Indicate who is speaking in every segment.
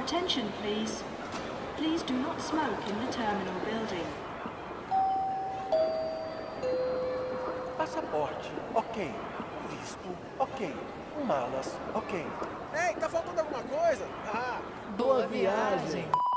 Speaker 1: attention, please. Please do not smoke in the terminal building.
Speaker 2: Passaporte, ok. Visto, ok. Malas, ok. Ei, tá faltando alguma coisa? Ah,
Speaker 3: Boa viagem.
Speaker 4: Olá,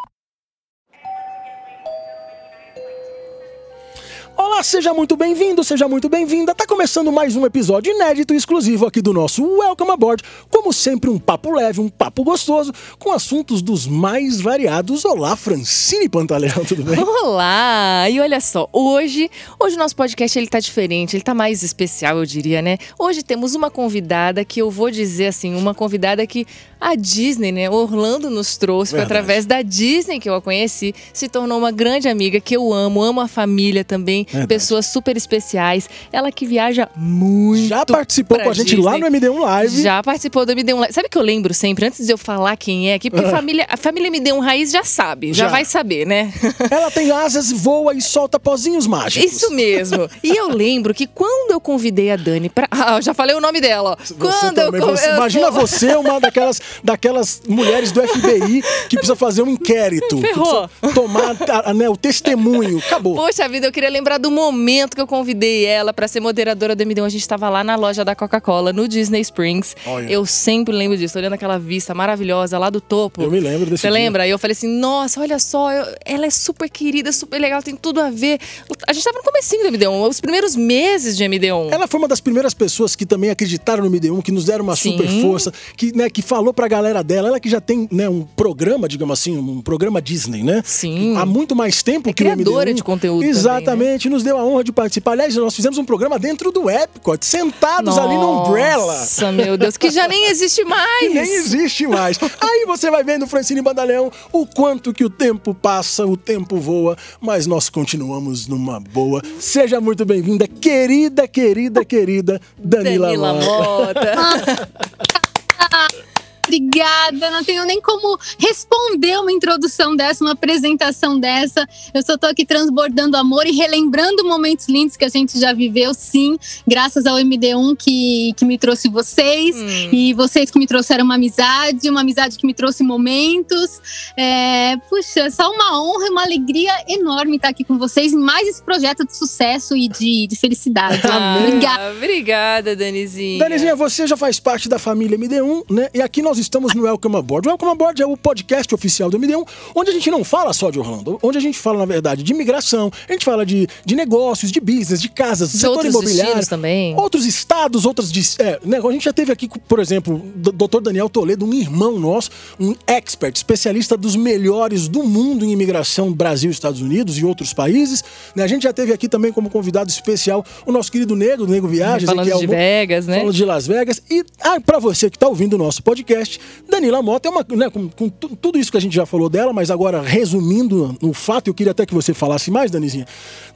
Speaker 4: seja muito bem-vindo, seja muito bem-vinda. Tá começando mais um episódio inédito e exclusivo aqui do nosso Welcome Aboard. Como sempre, um papo leve, um papo gostoso, com assuntos dos mais variados. Olá, Francine Pantaleão, tudo bem?
Speaker 3: Olá! E olha só, hoje, hoje o nosso podcast ele tá diferente, ele tá mais especial, eu diria, né? Hoje temos uma convidada que eu vou dizer assim, uma convidada que a Disney, né, Orlando nos trouxe, foi
Speaker 4: Verdade.
Speaker 3: através da Disney que eu a conheci, se tornou uma grande amiga que eu amo, amo a família também,
Speaker 4: Verdade.
Speaker 3: pessoas super especiais. Ela que viaja muito.
Speaker 4: Já participou com a gente lá no
Speaker 3: Disney.
Speaker 4: MD1 Live.
Speaker 3: Já participou do MD1 Live. Sabe que eu lembro sempre, antes de eu falar quem é aqui, porque
Speaker 4: Ah.
Speaker 3: família, a família MD1 Raiz já sabe, já,
Speaker 4: Já.
Speaker 3: vai saber, né?
Speaker 4: Ela tem asas, voa e solta pozinhos mágicos.
Speaker 3: Isso mesmo. E eu lembro que quando eu convidei a Dani pra. Ah, eu já falei o nome dela.
Speaker 4: Você
Speaker 3: quando
Speaker 4: também,
Speaker 3: eu, con-
Speaker 4: você-
Speaker 3: eu
Speaker 4: imagina
Speaker 3: sou-
Speaker 4: você, uma daquelas, daquelas mulheres do FBI que precisa fazer um inquérito.
Speaker 3: Ferrou.
Speaker 4: tomar a- né, o testemunho. Acabou.
Speaker 3: Poxa vida, eu queria lembrar do momento que eu convidei ela pra ser moderadora do MD1. A gente tava lá na loja da Coca-Cola, no Disney Springs.
Speaker 4: Olha.
Speaker 3: Eu sempre lembro disso, olhando aquela vista maravilhosa lá do topo.
Speaker 4: Eu me lembro desse
Speaker 3: Você
Speaker 4: dia.
Speaker 3: lembra? Aí eu falei assim, nossa, olha só, eu- ela é super querida, super legal, tem tudo a ver. A gente tava no comecinho do MD1, os primeiros meses de MD1.
Speaker 4: Ela foi uma das primeiras pessoas que também acreditaram no MD1, que nos deram uma
Speaker 3: Sim.
Speaker 4: super força, que, né, que falou pra galera dela. Ela que já tem né, um programa, digamos assim, um programa Disney, né?
Speaker 3: Sim.
Speaker 4: Há muito mais tempo
Speaker 3: É
Speaker 4: que o MD1.
Speaker 3: criadora de conteúdo também, né?
Speaker 4: Exatamente, nos deu a honra de participar. Aliás, nós fizemos um programa dentro do Epcot, sentados ali no Umbrella.
Speaker 3: Nossa, meu Deus, que já nem existe mais.
Speaker 4: que nem existe mais. Aí você vai vendo, Francine Bandaleão, o quanto que o tempo passa, o tempo voa, mas nós continuamos numa boa. Seja muito bem-vinda, querida, querida, querida Danila,
Speaker 3: Danila
Speaker 4: Mota.
Speaker 3: Mota.
Speaker 5: Obrigada, não tenho nem como responder uma introdução dessa, uma apresentação dessa. Eu só tô aqui transbordando amor e relembrando momentos lindos que a gente já viveu, sim, graças ao MD1 que, que me trouxe vocês
Speaker 3: Hum.
Speaker 5: e vocês que me trouxeram uma amizade, uma amizade que me trouxe momentos. É, puxa, é só uma honra e uma alegria enorme estar aqui com vocês em mais esse projeto de sucesso e de, de felicidade.
Speaker 3: Ah,
Speaker 5: Obrigada.
Speaker 3: Obrigada, Danizinha.
Speaker 4: Danizinha, você já faz parte da família MD1, né? E aqui nós estamos no Welcome Aboard. O Welcome Aboard é o podcast oficial do MD1, onde a gente não fala só de Orlando, onde a gente fala, na verdade, de imigração, a gente fala de, de negócios, de business, de casas,
Speaker 3: De
Speaker 4: setor imobiliário.
Speaker 3: também.
Speaker 4: Outros estados, outras. É, né, a gente já teve aqui, por exemplo, o Dr. Daniel Toledo, um irmão nosso, um expert, especialista dos melhores do mundo em imigração Brasil, Estados Unidos e outros países. né? A gente já teve aqui também como convidado especial o nosso querido Nego, Nego Viagens.
Speaker 3: Falando
Speaker 4: Ezequiel
Speaker 3: de Vegas, né?
Speaker 4: Falando de Las Vegas. E ah, para você que está ouvindo o nosso podcast, Danila Mota é uma. Né, com com tu- tudo isso que a gente já falou dela, mas agora resumindo no fato, eu queria até que você falasse mais, Danizinha.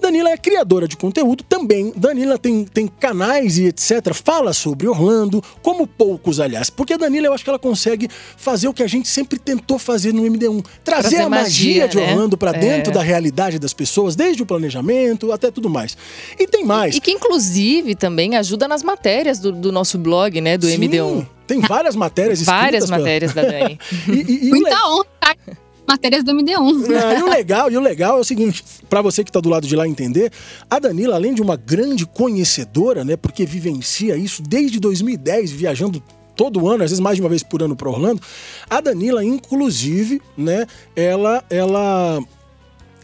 Speaker 4: Danila é criadora de conteúdo também. Danila tem, tem canais e etc. Fala sobre Orlando, como poucos, aliás. Porque a Danila, eu acho que ela consegue fazer o que a gente sempre tentou fazer no MD1: trazer,
Speaker 3: Trazer
Speaker 4: a magia,
Speaker 3: magia,
Speaker 4: de
Speaker 3: né?
Speaker 4: Orlando para
Speaker 3: É.
Speaker 4: dentro da realidade das pessoas, desde o planejamento até tudo mais. E tem mais.
Speaker 3: E que, inclusive, também ajuda nas matérias do, do nosso blog, né? Do
Speaker 4: Sim,
Speaker 3: MD1.
Speaker 4: Tem várias matérias
Speaker 3: Várias
Speaker 4: escritas pela-
Speaker 3: matérias da Dani.
Speaker 4: E, e- e o
Speaker 5: Muita
Speaker 4: le-
Speaker 5: honra matérias do MD1.
Speaker 4: Ah, e o legal, e o legal é o seguinte, pra você que tá do lado de lá entender, a Danila, além de uma grande conhecedora, né, porque vivencia isso desde 2010, viajando todo ano, às vezes mais de uma vez por ano para Orlando, a Danila, inclusive, né, ela ela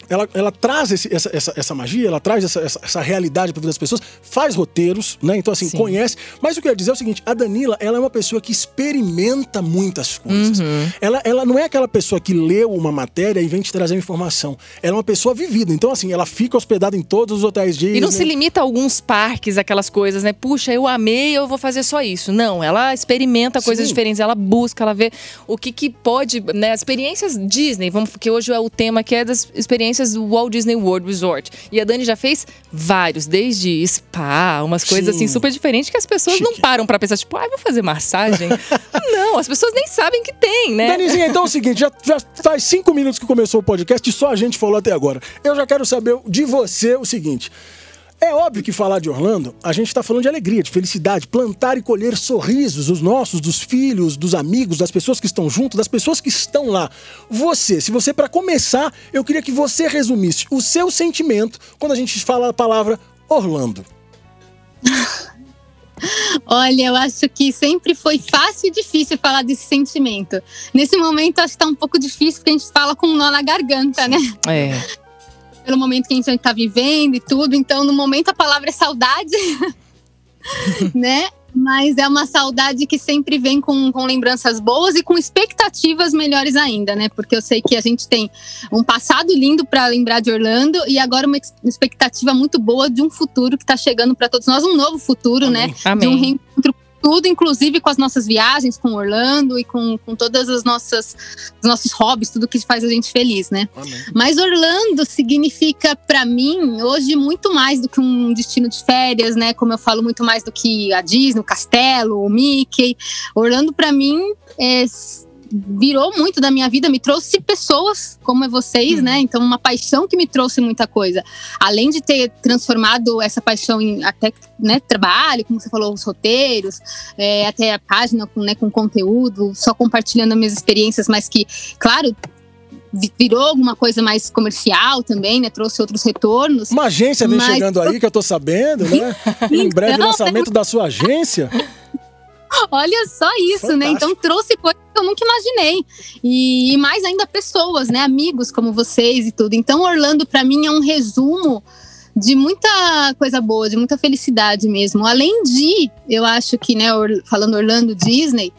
Speaker 4: ela, ela traz esse- essa, essa, essa magia, ela traz essa, essa, essa realidade para vida das pessoas, faz roteiros, né? Então, assim,
Speaker 3: Sim.
Speaker 4: conhece. Mas o que eu ia dizer é o seguinte: a Danila, ela é uma pessoa que experimenta muitas coisas.
Speaker 3: Uhum.
Speaker 4: Ela, ela não é aquela pessoa que leu uma matéria e vem te trazer informação. Ela é uma pessoa vivida. Então, assim, ela fica hospedada em todos os hotéis Disney.
Speaker 3: E não se limita a alguns parques, aquelas coisas, né? Puxa, eu amei, eu vou fazer só isso. Não, ela experimenta coisas
Speaker 4: Sim.
Speaker 3: diferentes, ela busca, ela vê o que, que pode, né? As experiências Disney, vamos, porque hoje é o tema que é das experiências do Walt Disney World Resort. E a Dani já fez vários, desde spa, umas coisas
Speaker 4: Sim.
Speaker 3: assim super diferentes que as pessoas não
Speaker 4: Chique.
Speaker 3: param pra pensar, tipo, ah, vou fazer massagem. não, as pessoas nem sabem que tem, né?
Speaker 4: Danizinha, então é o seguinte, já, já faz cinco minutos que começou o podcast e só a gente falou até agora. Eu já quero saber de você o seguinte. É óbvio que falar de Orlando, a gente está falando de alegria, de felicidade, plantar e colher sorrisos, os nossos, dos filhos, dos amigos, das pessoas que estão junto, das pessoas que estão lá. Você, se você, para começar, eu queria que você resumisse o seu sentimento quando a gente fala a palavra Orlando.
Speaker 5: Olha, eu acho que sempre foi fácil e difícil falar desse sentimento. Nesse momento, acho que tá um pouco difícil, porque a gente fala com um nó na garganta, né?
Speaker 3: É.
Speaker 5: Pelo momento que a gente está vivendo e tudo. Então, no momento, a palavra é saudade, né? Mas é uma saudade que sempre vem com, com lembranças boas e com expectativas melhores ainda, né? Porque eu sei que a gente tem um passado lindo para lembrar de Orlando e agora uma ex- expectativa muito boa de um futuro que está chegando para todos nós, um novo futuro, né? De um
Speaker 3: Amém.
Speaker 5: reencontro tudo, inclusive com as nossas viagens, com Orlando e com, com todas as nossas os nossos hobbies, tudo que faz a gente feliz, né?
Speaker 4: Amém.
Speaker 5: Mas Orlando significa para mim hoje muito mais do que um destino de férias, né? Como eu falo muito mais do que a Disney, o Castelo, o Mickey. Orlando para mim é, virou muito da minha vida, me trouxe pessoas como é vocês, né? Então uma paixão que me trouxe muita coisa. Além de ter transformado essa paixão em até né, trabalho, como você falou, os roteiros, é, até a página com, né, com conteúdo, só compartilhando as minhas experiências, mas que, claro, vi- virou alguma coisa mais comercial também, né? Trouxe outros retornos.
Speaker 4: Uma agência vem
Speaker 5: Mas-
Speaker 4: chegando aí, que eu tô sabendo, né? Em breve,
Speaker 5: Então,
Speaker 4: lançamento da sua agência.
Speaker 5: Olha só isso, né?
Speaker 4: Fantástico.
Speaker 5: Então trouxe coisas que eu nunca imaginei. E, e mais ainda pessoas, né? Amigos como vocês e tudo. Então Orlando para mim é um resumo de muita coisa boa, de muita felicidade mesmo. Além de, eu acho que, né, falando Orlando Disney,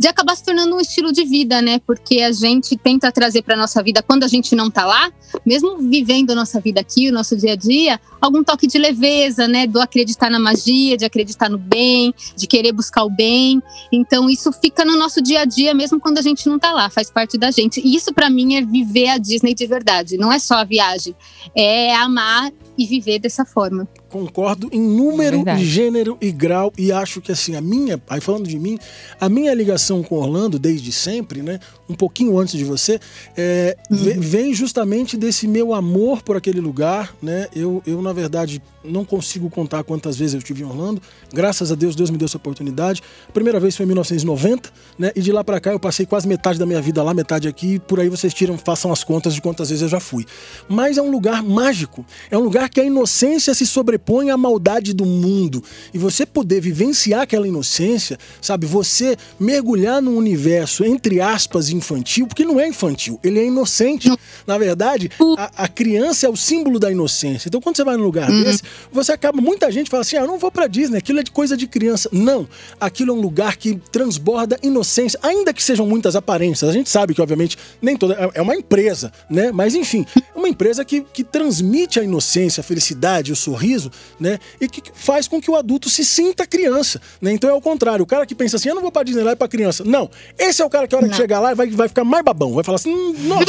Speaker 5: de acabar se tornando um estilo de vida, né? Porque a gente tenta trazer para nossa vida quando a gente não tá lá, mesmo vivendo a nossa vida aqui, o nosso dia a dia, algum toque de leveza, né? Do acreditar na magia, de acreditar no bem, de querer buscar o bem. Então isso fica no nosso dia a dia, mesmo quando a gente não tá lá, faz parte da gente. E isso para mim é viver a Disney de verdade. Não é só a viagem, é amar e viver dessa forma.
Speaker 4: Concordo em número,
Speaker 3: Verdade.
Speaker 4: gênero e grau e acho que assim, a minha, aí falando de mim, a minha ligação com Orlando desde sempre, né, um pouquinho antes de você, é, ve- vem justamente desse meu amor por aquele lugar, né? Eu, eu na verdade não consigo contar quantas vezes eu estive em Orlando. Graças a Deus, Deus me deu essa oportunidade. A primeira vez foi em 1990, né? E de lá pra cá eu passei quase metade da minha vida lá, metade aqui. Por aí vocês tiram, façam as contas de quantas vezes eu já fui. Mas é um lugar mágico. É um lugar que a inocência se sobrepõe à maldade do mundo. E você poder vivenciar aquela inocência, sabe? Você mergulhar num universo, entre aspas, infantil, porque não é infantil, ele é inocente. Na verdade, a, a criança é o símbolo da inocência. Então, quando você vai num lugar desse, você acaba. Muita gente fala assim: ah, eu não vou pra Disney, aquilo é de coisa de criança. Não. Aquilo é um lugar que transborda inocência, ainda que sejam muitas aparências. A gente sabe que, obviamente, nem toda. é- É uma empresa, né? Mas, enfim, é uma empresa que, que transmite a inocência, a felicidade, o sorriso, né? E que faz com que o adulto se sinta criança, né? Então é o contrário. O cara que pensa assim: eu não vou pra Disney lá é pra criança. Não. Esse é o cara que, a hora que
Speaker 5: Não.
Speaker 4: chegar lá, vai, vai ficar mais babão. Vai falar assim: "Hum, nossa.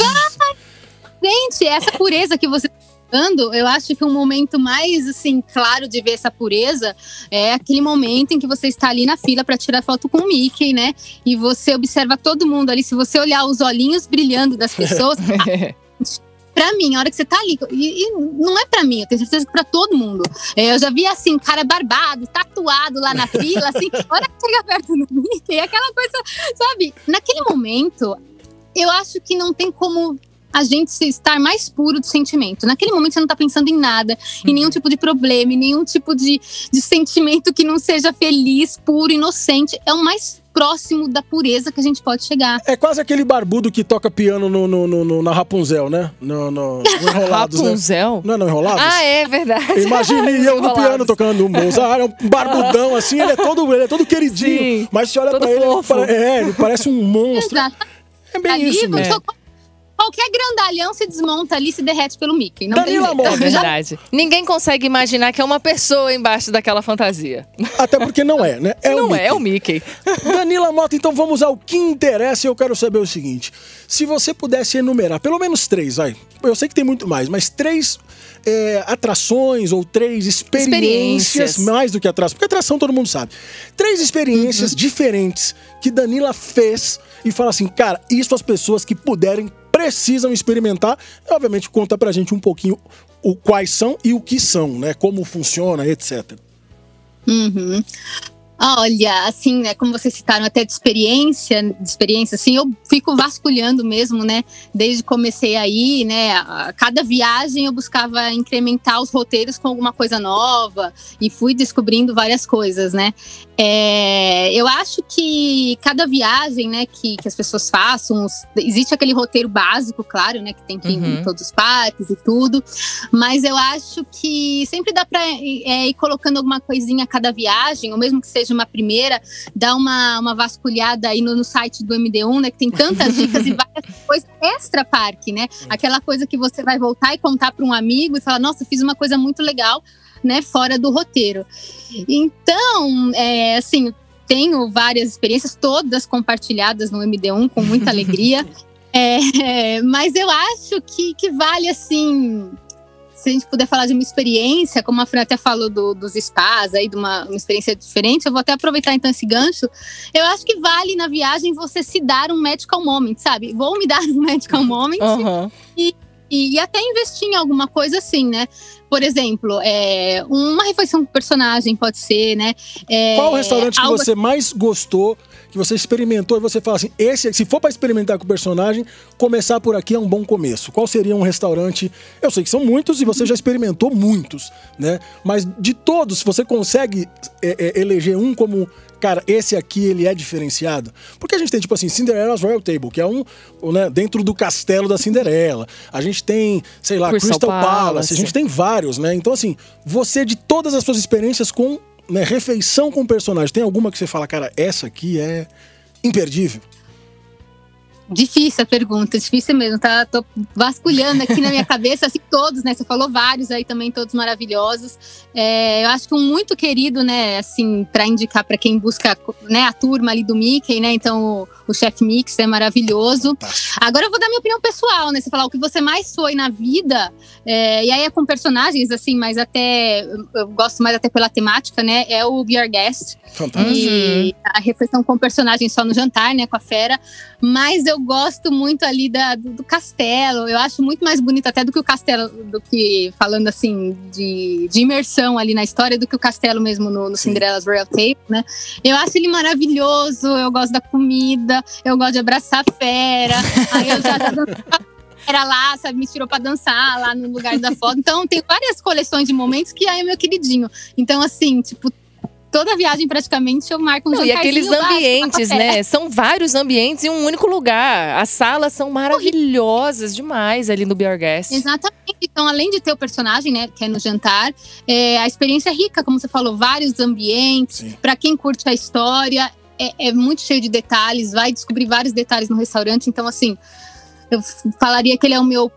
Speaker 5: Gente, essa pureza que você tá falando, eu acho que um momento mais assim claro de ver essa pureza é aquele momento em que você está ali na fila para tirar foto com o Mickey, né? E você observa todo mundo ali. Se você olhar os olhinhos brilhando das pessoas, Pra mim, a hora que você tá ali, e, e não é pra mim, eu tenho certeza que pra todo mundo. É, eu já vi assim, cara barbado, tatuado lá na fila, assim, a hora que chega perto do Mickey, aquela coisa, sabe? Naquele momento, eu acho que não tem como a gente estar mais puro do sentimento. Naquele momento você não tá pensando em nada, em nenhum tipo de problema, em nenhum tipo de, de sentimento que não seja feliz, puro, inocente. É o mais próximo da pureza que a gente pode chegar.
Speaker 4: É quase aquele barbudo que toca piano no, no- no- no- na Rapunzel, né? No, no, no Enrolados, né?
Speaker 3: Rapunzel?
Speaker 4: Não é no Enrolados?
Speaker 3: Ah, é verdade.
Speaker 4: Imagine eu no piano tocando um Mozart, é um barbudão assim, ele é todo, ele é todo queridinho.
Speaker 3: Sim,
Speaker 4: mas se olha
Speaker 3: todo
Speaker 4: pra ele, ele,
Speaker 3: fofo.
Speaker 4: pare- é, ele parece um monstro.
Speaker 5: Exato.
Speaker 4: É bem
Speaker 5: ali,
Speaker 4: isso mesmo.
Speaker 5: qual- qualquer grandalhão se desmonta ali, se derrete pelo Mickey. Não
Speaker 4: Danila
Speaker 5: tem jeito.
Speaker 4: Mota.
Speaker 3: É verdade. Ninguém consegue imaginar que é uma pessoa embaixo daquela fantasia.
Speaker 4: Até porque não é, né? É
Speaker 3: não
Speaker 4: o Mickey.
Speaker 3: é, é o Mickey.
Speaker 4: Danila Mota, então vamos ao que interessa e eu quero saber o seguinte. Se você pudesse enumerar, pelo menos três, vai. Eu sei que tem muito mais, mas três é, atrações ou três experiências,
Speaker 3: Experiências.
Speaker 4: mais do que atração, porque atração todo mundo sabe. Três experiências diferentes que Danila fez e fala assim, cara, isso as pessoas que puderem precisam experimentar. E, obviamente, conta pra gente um pouquinho o quais são e o que são, né? Como funciona, etc.
Speaker 5: Uhum. Olha, assim, né, como vocês citaram até de experiência, de experiência, assim, eu fico vasculhando mesmo, né, desde que comecei aí, né, a cada viagem eu buscava incrementar os roteiros com alguma coisa nova e fui descobrindo várias coisas, né. É, eu acho que cada viagem, né, que, que as pessoas façam, existe aquele roteiro básico, claro, né, que tem que ir
Speaker 3: Uhum.
Speaker 5: em todos os parques e tudo, mas eu acho que sempre dá para é, ir colocando alguma coisinha a cada viagem, ou mesmo que seja uma primeira, dar uma, uma vasculhada aí no, no site do MD1, né? Que tem tantas dicas e várias coisas extra parque, né? Aquela coisa que você vai voltar e contar para um amigo e falar, nossa, fiz uma coisa muito legal, né? Fora do roteiro. Então, é, assim, tenho várias experiências, todas compartilhadas no MD1 com muita alegria. É, mas eu acho que, que vale assim. Se a gente puder falar de uma experiência, como a Fran até falou do- dos spas, aí, de uma, uma experiência diferente, eu vou até aproveitar então esse gancho. Eu acho que vale na viagem você se dar um medical moment, sabe? Vou me dar um medical moment
Speaker 3: Aham.
Speaker 5: e, e até investir em alguma coisa assim, né? Por exemplo, é, uma refeição com personagem pode ser, né? É,
Speaker 4: Qual o restaurante que você mais gostou, que você experimentou e você fala assim, esse, se for para experimentar com o personagem, começar por aqui é um bom começo. Qual seria um restaurante? Eu sei que são muitos e você já experimentou muitos, né? Mas de todos, se você consegue é, é, eleger um como cara, esse aqui ele é diferenciado. Porque a gente tem, tipo assim, Cinderella's Royal Table, que é um, um, né, dentro do castelo da Cinderela. A gente tem, sei lá,
Speaker 3: Crystal
Speaker 4: Crystal, Palace.
Speaker 3: Palace.
Speaker 4: A gente tem vários, né? Então, assim, você, de todas as suas experiências com né, refeição com personagem, tem alguma que você fala, cara, essa aqui é imperdível?
Speaker 5: Difícil a pergunta, difícil mesmo, tá? Tô vasculhando aqui na minha cabeça, assim, todos, né? Você falou vários aí também, todos maravilhosos. É, eu acho que um muito querido, né, assim, para indicar para quem busca, né, a turma ali do Mickey, né? Então, o, o Chef Mix é maravilhoso.
Speaker 4: Fantástico.
Speaker 5: Agora eu vou dar minha opinião pessoal, né? Você falar o que você mais foi na vida, é, e aí é com personagens, assim, mas até eu- gosto mais até pela temática, né? É o Be Our Guest.
Speaker 4: Fantástico.
Speaker 5: E a refeição com personagem só no jantar, né? Com a fera. Mas eu gosto muito ali da, do, do castelo. Eu acho muito mais bonito até do que o castelo, do que falando assim, de, de imersão ali na história, do que o castelo mesmo no, no. Cinderella's Royal Table, né? Eu acho ele maravilhoso, eu gosto da comida, eu gosto de abraçar a fera. aí eu já, já dancei com a fera lá, sabe? Me tirou pra dançar lá no lugar da foto. Então tem várias coleções de momentos que aí é meu queridinho. Então, assim, tipo, toda viagem praticamente eu marco um
Speaker 3: Não, e aqueles ambientes, né? São vários ambientes em um único lugar. As salas são maravilhosas demais ali no Guest.
Speaker 5: Exatamente. Então, além de ter o personagem, né, que é no jantar, é, a experiência é rica, como você falou, vários ambientes.
Speaker 4: Sim.
Speaker 5: Para quem curte a história, é, é muito cheio de detalhes, vai descobrir vários detalhes no restaurante. Então, assim, eu falaria que ele é o meu,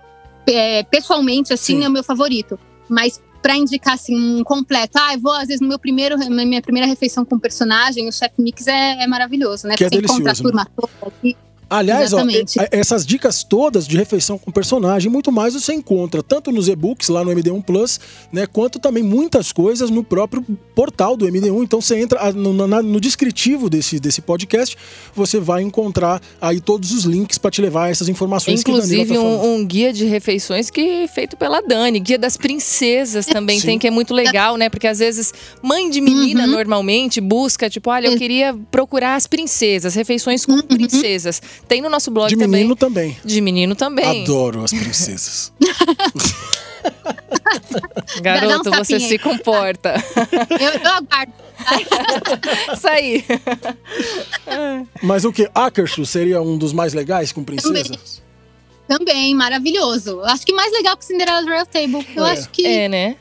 Speaker 5: é, pessoalmente, assim,
Speaker 4: Sim.
Speaker 5: é o meu favorito. Mas para indicar assim um completo, ah, eu vou às vezes no meu primeiro, na minha primeira refeição com o personagem, o Chef Mix é, é maravilhoso, né?
Speaker 4: Que é
Speaker 5: Você encontra a
Speaker 4: delicioso,
Speaker 5: turma toda aqui.
Speaker 4: Aliás, ó, e- e- essas dicas todas de refeição com personagem, muito mais você encontra tanto nos e-books lá no MD1 Plus, né, quanto também muitas coisas no próprio portal do MD1. Então você entra ah, no, na- no descritivo desse, desse podcast, você vai encontrar aí todos os links para te levar a essas informações que
Speaker 3: Inclusive
Speaker 4: Danila tá
Speaker 3: um, um guia de refeições que é feito pela Dani. Guia das princesas também
Speaker 4: Sim.
Speaker 3: tem, que é muito legal, né? Porque às vezes mãe de menina
Speaker 5: Uhum.
Speaker 3: normalmente busca, tipo, olha, eu queria procurar as princesas, refeições com
Speaker 5: Uhum.
Speaker 3: princesas. Tem no nosso blog
Speaker 4: De
Speaker 3: também.
Speaker 4: menino também.
Speaker 3: De menino também.
Speaker 4: Adoro as princesas.
Speaker 3: Garoto,
Speaker 5: um
Speaker 3: você se comporta.
Speaker 5: Eu, eu aguardo.
Speaker 3: Isso aí.
Speaker 4: Mas o que? Akershu seria um dos mais legais com princesas?
Speaker 5: Também, maravilhoso. Eu Acho que mais legal que Cinderella's Royal Table. Eu
Speaker 4: É.
Speaker 5: acho que.
Speaker 3: É, né?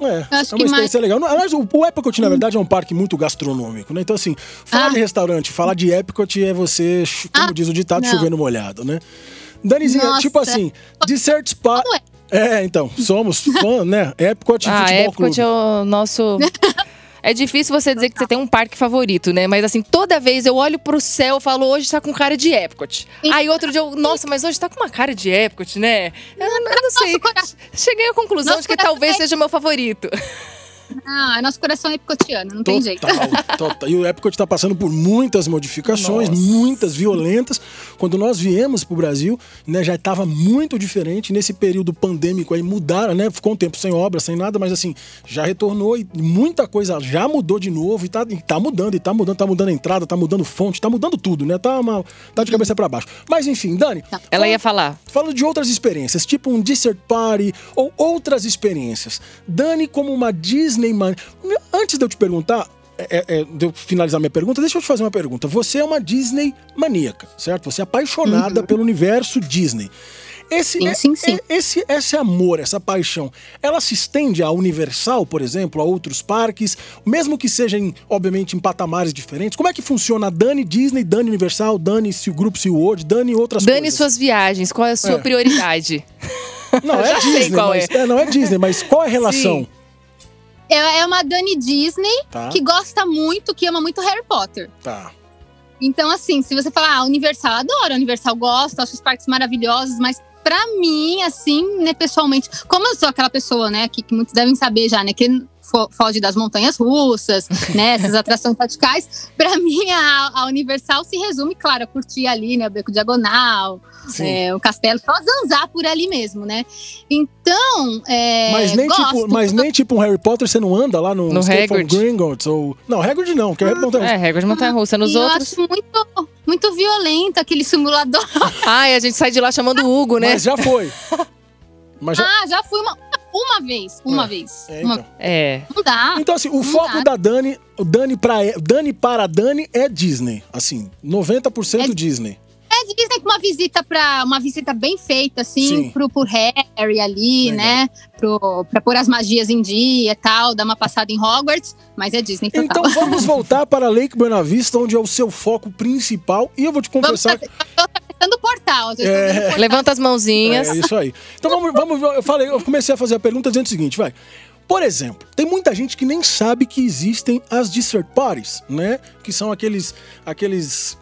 Speaker 4: É,
Speaker 5: acho
Speaker 4: é
Speaker 5: que
Speaker 4: uma
Speaker 5: mais-
Speaker 4: experiência legal. Aliás, o, o Epcot, na verdade, é um parque muito gastronômico, né? Então, assim, falar
Speaker 5: Ah.
Speaker 4: de restaurante, falar de Epcot é você, como
Speaker 5: Ah,
Speaker 4: diz o ditado,
Speaker 5: não.
Speaker 4: chovendo molhado, né? Danizinha,
Speaker 5: Nossa.
Speaker 4: tipo assim, Dessert Spa...
Speaker 5: Como é?
Speaker 4: É, então, somos fã, né? Epcot
Speaker 3: Ah,
Speaker 4: Futebol
Speaker 3: Epcot
Speaker 4: Clube.
Speaker 3: é o nosso. É difícil você dizer que você tem um parque favorito, né? Mas assim, toda vez eu olho pro céu e falo, hoje tá com cara de Epcot. Aí outro dia eu, nossa, mas hoje tá com uma cara de Epcot, né? Eu, não- eu não sei. Cheguei à conclusão
Speaker 5: Nosso
Speaker 3: de que talvez
Speaker 5: é-
Speaker 3: seja o meu favorito.
Speaker 5: Ah, nosso coração é picotiano, não tem jeito.
Speaker 4: Total. E o Epcot está passando por muitas modificações,
Speaker 3: Nossa.
Speaker 4: muitas violentas. Quando nós viemos para o Brasil, né, já estava muito diferente. Nesse período pandêmico aí mudaram, né? Ficou um tempo sem obra, sem nada, mas assim, já retornou e muita coisa já mudou de novo e tá, e tá mudando, e tá mudando, tá mudando a entrada, tá mudando fonte, tá mudando tudo, né? Tá, uma, tá de cabeça para baixo. Mas enfim, Dani.
Speaker 3: Ela
Speaker 4: fala-
Speaker 3: ia falar.
Speaker 4: Falando de outras experiências, tipo um dessert party ou outras experiências. Dani, como uma Disney Antes de eu te perguntar, é, é, de eu finalizar minha pergunta, deixa eu te fazer uma pergunta. Você é uma Disney maníaca, certo? Você é apaixonada pelo universo Disney. Esse,
Speaker 5: Sim,
Speaker 4: é-
Speaker 5: sim, sim.
Speaker 4: é- esse, esse amor, essa paixão, ela se estende à Universal, por exemplo, a outros parques, mesmo que sejam, obviamente, em patamares diferentes? Como é que funciona a Dani Disney, Dani Universal, Dani se o grupo SeaWorld, Dani outras
Speaker 3: Dane
Speaker 4: coisas?
Speaker 3: suas viagens, qual é a sua
Speaker 4: É.
Speaker 3: prioridade?
Speaker 4: Não, é Disney,
Speaker 3: qual
Speaker 4: mas,
Speaker 3: é.
Speaker 4: é, não é Disney, mas qual é a relação?
Speaker 5: É é uma Dani Disney
Speaker 4: Tá,
Speaker 5: que gosta muito, que ama muito Harry Potter.
Speaker 4: tá.
Speaker 5: Então, assim, se você falar, ah, Universal, adoro, Universal gosto, acho os parques maravilhosos, mas pra mim, assim, né, pessoalmente, como eu sou aquela pessoa, né, que, que muitos devem saber já, né, que foge das montanhas russas, né, essas atrações radicais, pra mim a, a Universal se resume, claro, a curtir ali, né, o Beco Diagonal, é, o castelo, só zanzar por ali mesmo, né. Então, é,
Speaker 4: mas, nem
Speaker 5: gosto,
Speaker 4: tipo, mas nem tipo um Harry Potter você não anda lá no,
Speaker 3: No Hagrid.
Speaker 4: Gringotts ou... Não, Hagrid não, que é Harry Potter.
Speaker 3: É, regra de montanha-russa. Nos
Speaker 5: e eu
Speaker 3: outros...
Speaker 5: acho muito, muito violento aquele simulador.
Speaker 3: Ai, a gente sai de lá chamando o Hugo, né?
Speaker 4: Mas já foi. Mas já...
Speaker 5: Ah, já fui uma, uma vez. Uma
Speaker 4: É,
Speaker 5: vez.
Speaker 4: É,
Speaker 5: Uma-
Speaker 4: então.
Speaker 3: É.
Speaker 5: Não dá.
Speaker 4: Então, assim, o foco
Speaker 5: dá.
Speaker 4: da Dani, o Dani, pra, Dani para Dani é Disney. Assim, 90%
Speaker 5: É-
Speaker 4: Disney.
Speaker 5: É Disney com uma visita para uma visita bem feita, assim,
Speaker 4: Sim.
Speaker 5: pro, pro Harry ali,
Speaker 4: Legal.
Speaker 5: né? Pro, pra pôr as magias em dia e tal, dar uma passada em Hogwarts, mas é Disney total.
Speaker 4: Então vamos voltar para Lake Buena Vista, onde é o seu foco principal. E eu vou te
Speaker 5: Vamos
Speaker 4: confessar...
Speaker 5: fazer- atravessando o portal. vocês estão vendo o portal.
Speaker 3: Levanta as mãozinhas.
Speaker 4: É isso aí. Então vamos, vamos. Eu falei, eu comecei a fazer a pergunta dizendo o seguinte, vai. Por exemplo, tem muita gente que nem sabe que existem as dessert parties, né? Que são aqueles. aqueles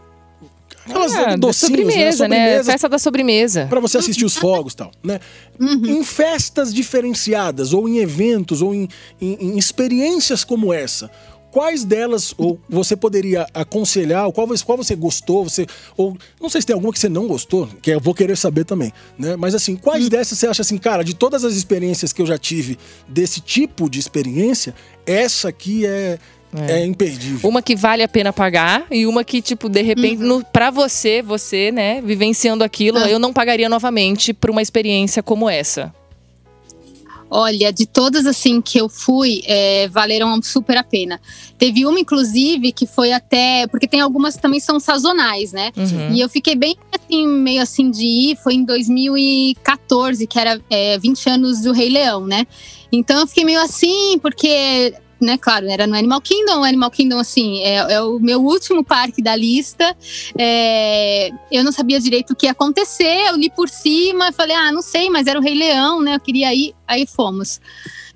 Speaker 4: aquelas
Speaker 3: Ah,
Speaker 4: docinhos,
Speaker 3: sobremesa,
Speaker 4: né?
Speaker 3: né?
Speaker 4: Sobremesas
Speaker 3: Festa da sobremesa.
Speaker 4: Pra você assistir os fogos e tal, né?
Speaker 5: Uhum.
Speaker 4: Em festas diferenciadas, ou em eventos, ou em, em- em experiências como essa, quais delas ou você poderia aconselhar, ou qual, você- qual você gostou, você, ou não sei se tem alguma que você não gostou, que eu vou querer saber também, né? Mas assim, quais
Speaker 3: Hum.
Speaker 4: dessas você acha assim, cara, de todas as experiências que eu já tive desse tipo de experiência, essa aqui é, é. imperdível.
Speaker 3: Uma que vale a pena pagar e uma que, tipo, de repente, no, pra você, você, né, vivenciando aquilo,
Speaker 5: Ah.
Speaker 3: eu não pagaria novamente por uma experiência como essa.
Speaker 5: Olha, de todas assim que eu fui, é, valeram super a pena. Teve uma, inclusive, que foi até. Porque tem algumas que também são sazonais, né?
Speaker 3: Uhum.
Speaker 5: E eu fiquei bem assim, meio assim de ir, foi em 2014, que era é, 20 anos do Rei Leão, né? Então eu fiquei meio assim, porque, né, claro, era no Animal Kingdom, o Animal Kingdom, assim, é, é o meu último parque da lista. É, eu não sabia direito o que ia acontecer, eu li por cima, falei, ah, não sei, mas era o Rei Leão, né? Eu queria ir, aí fomos.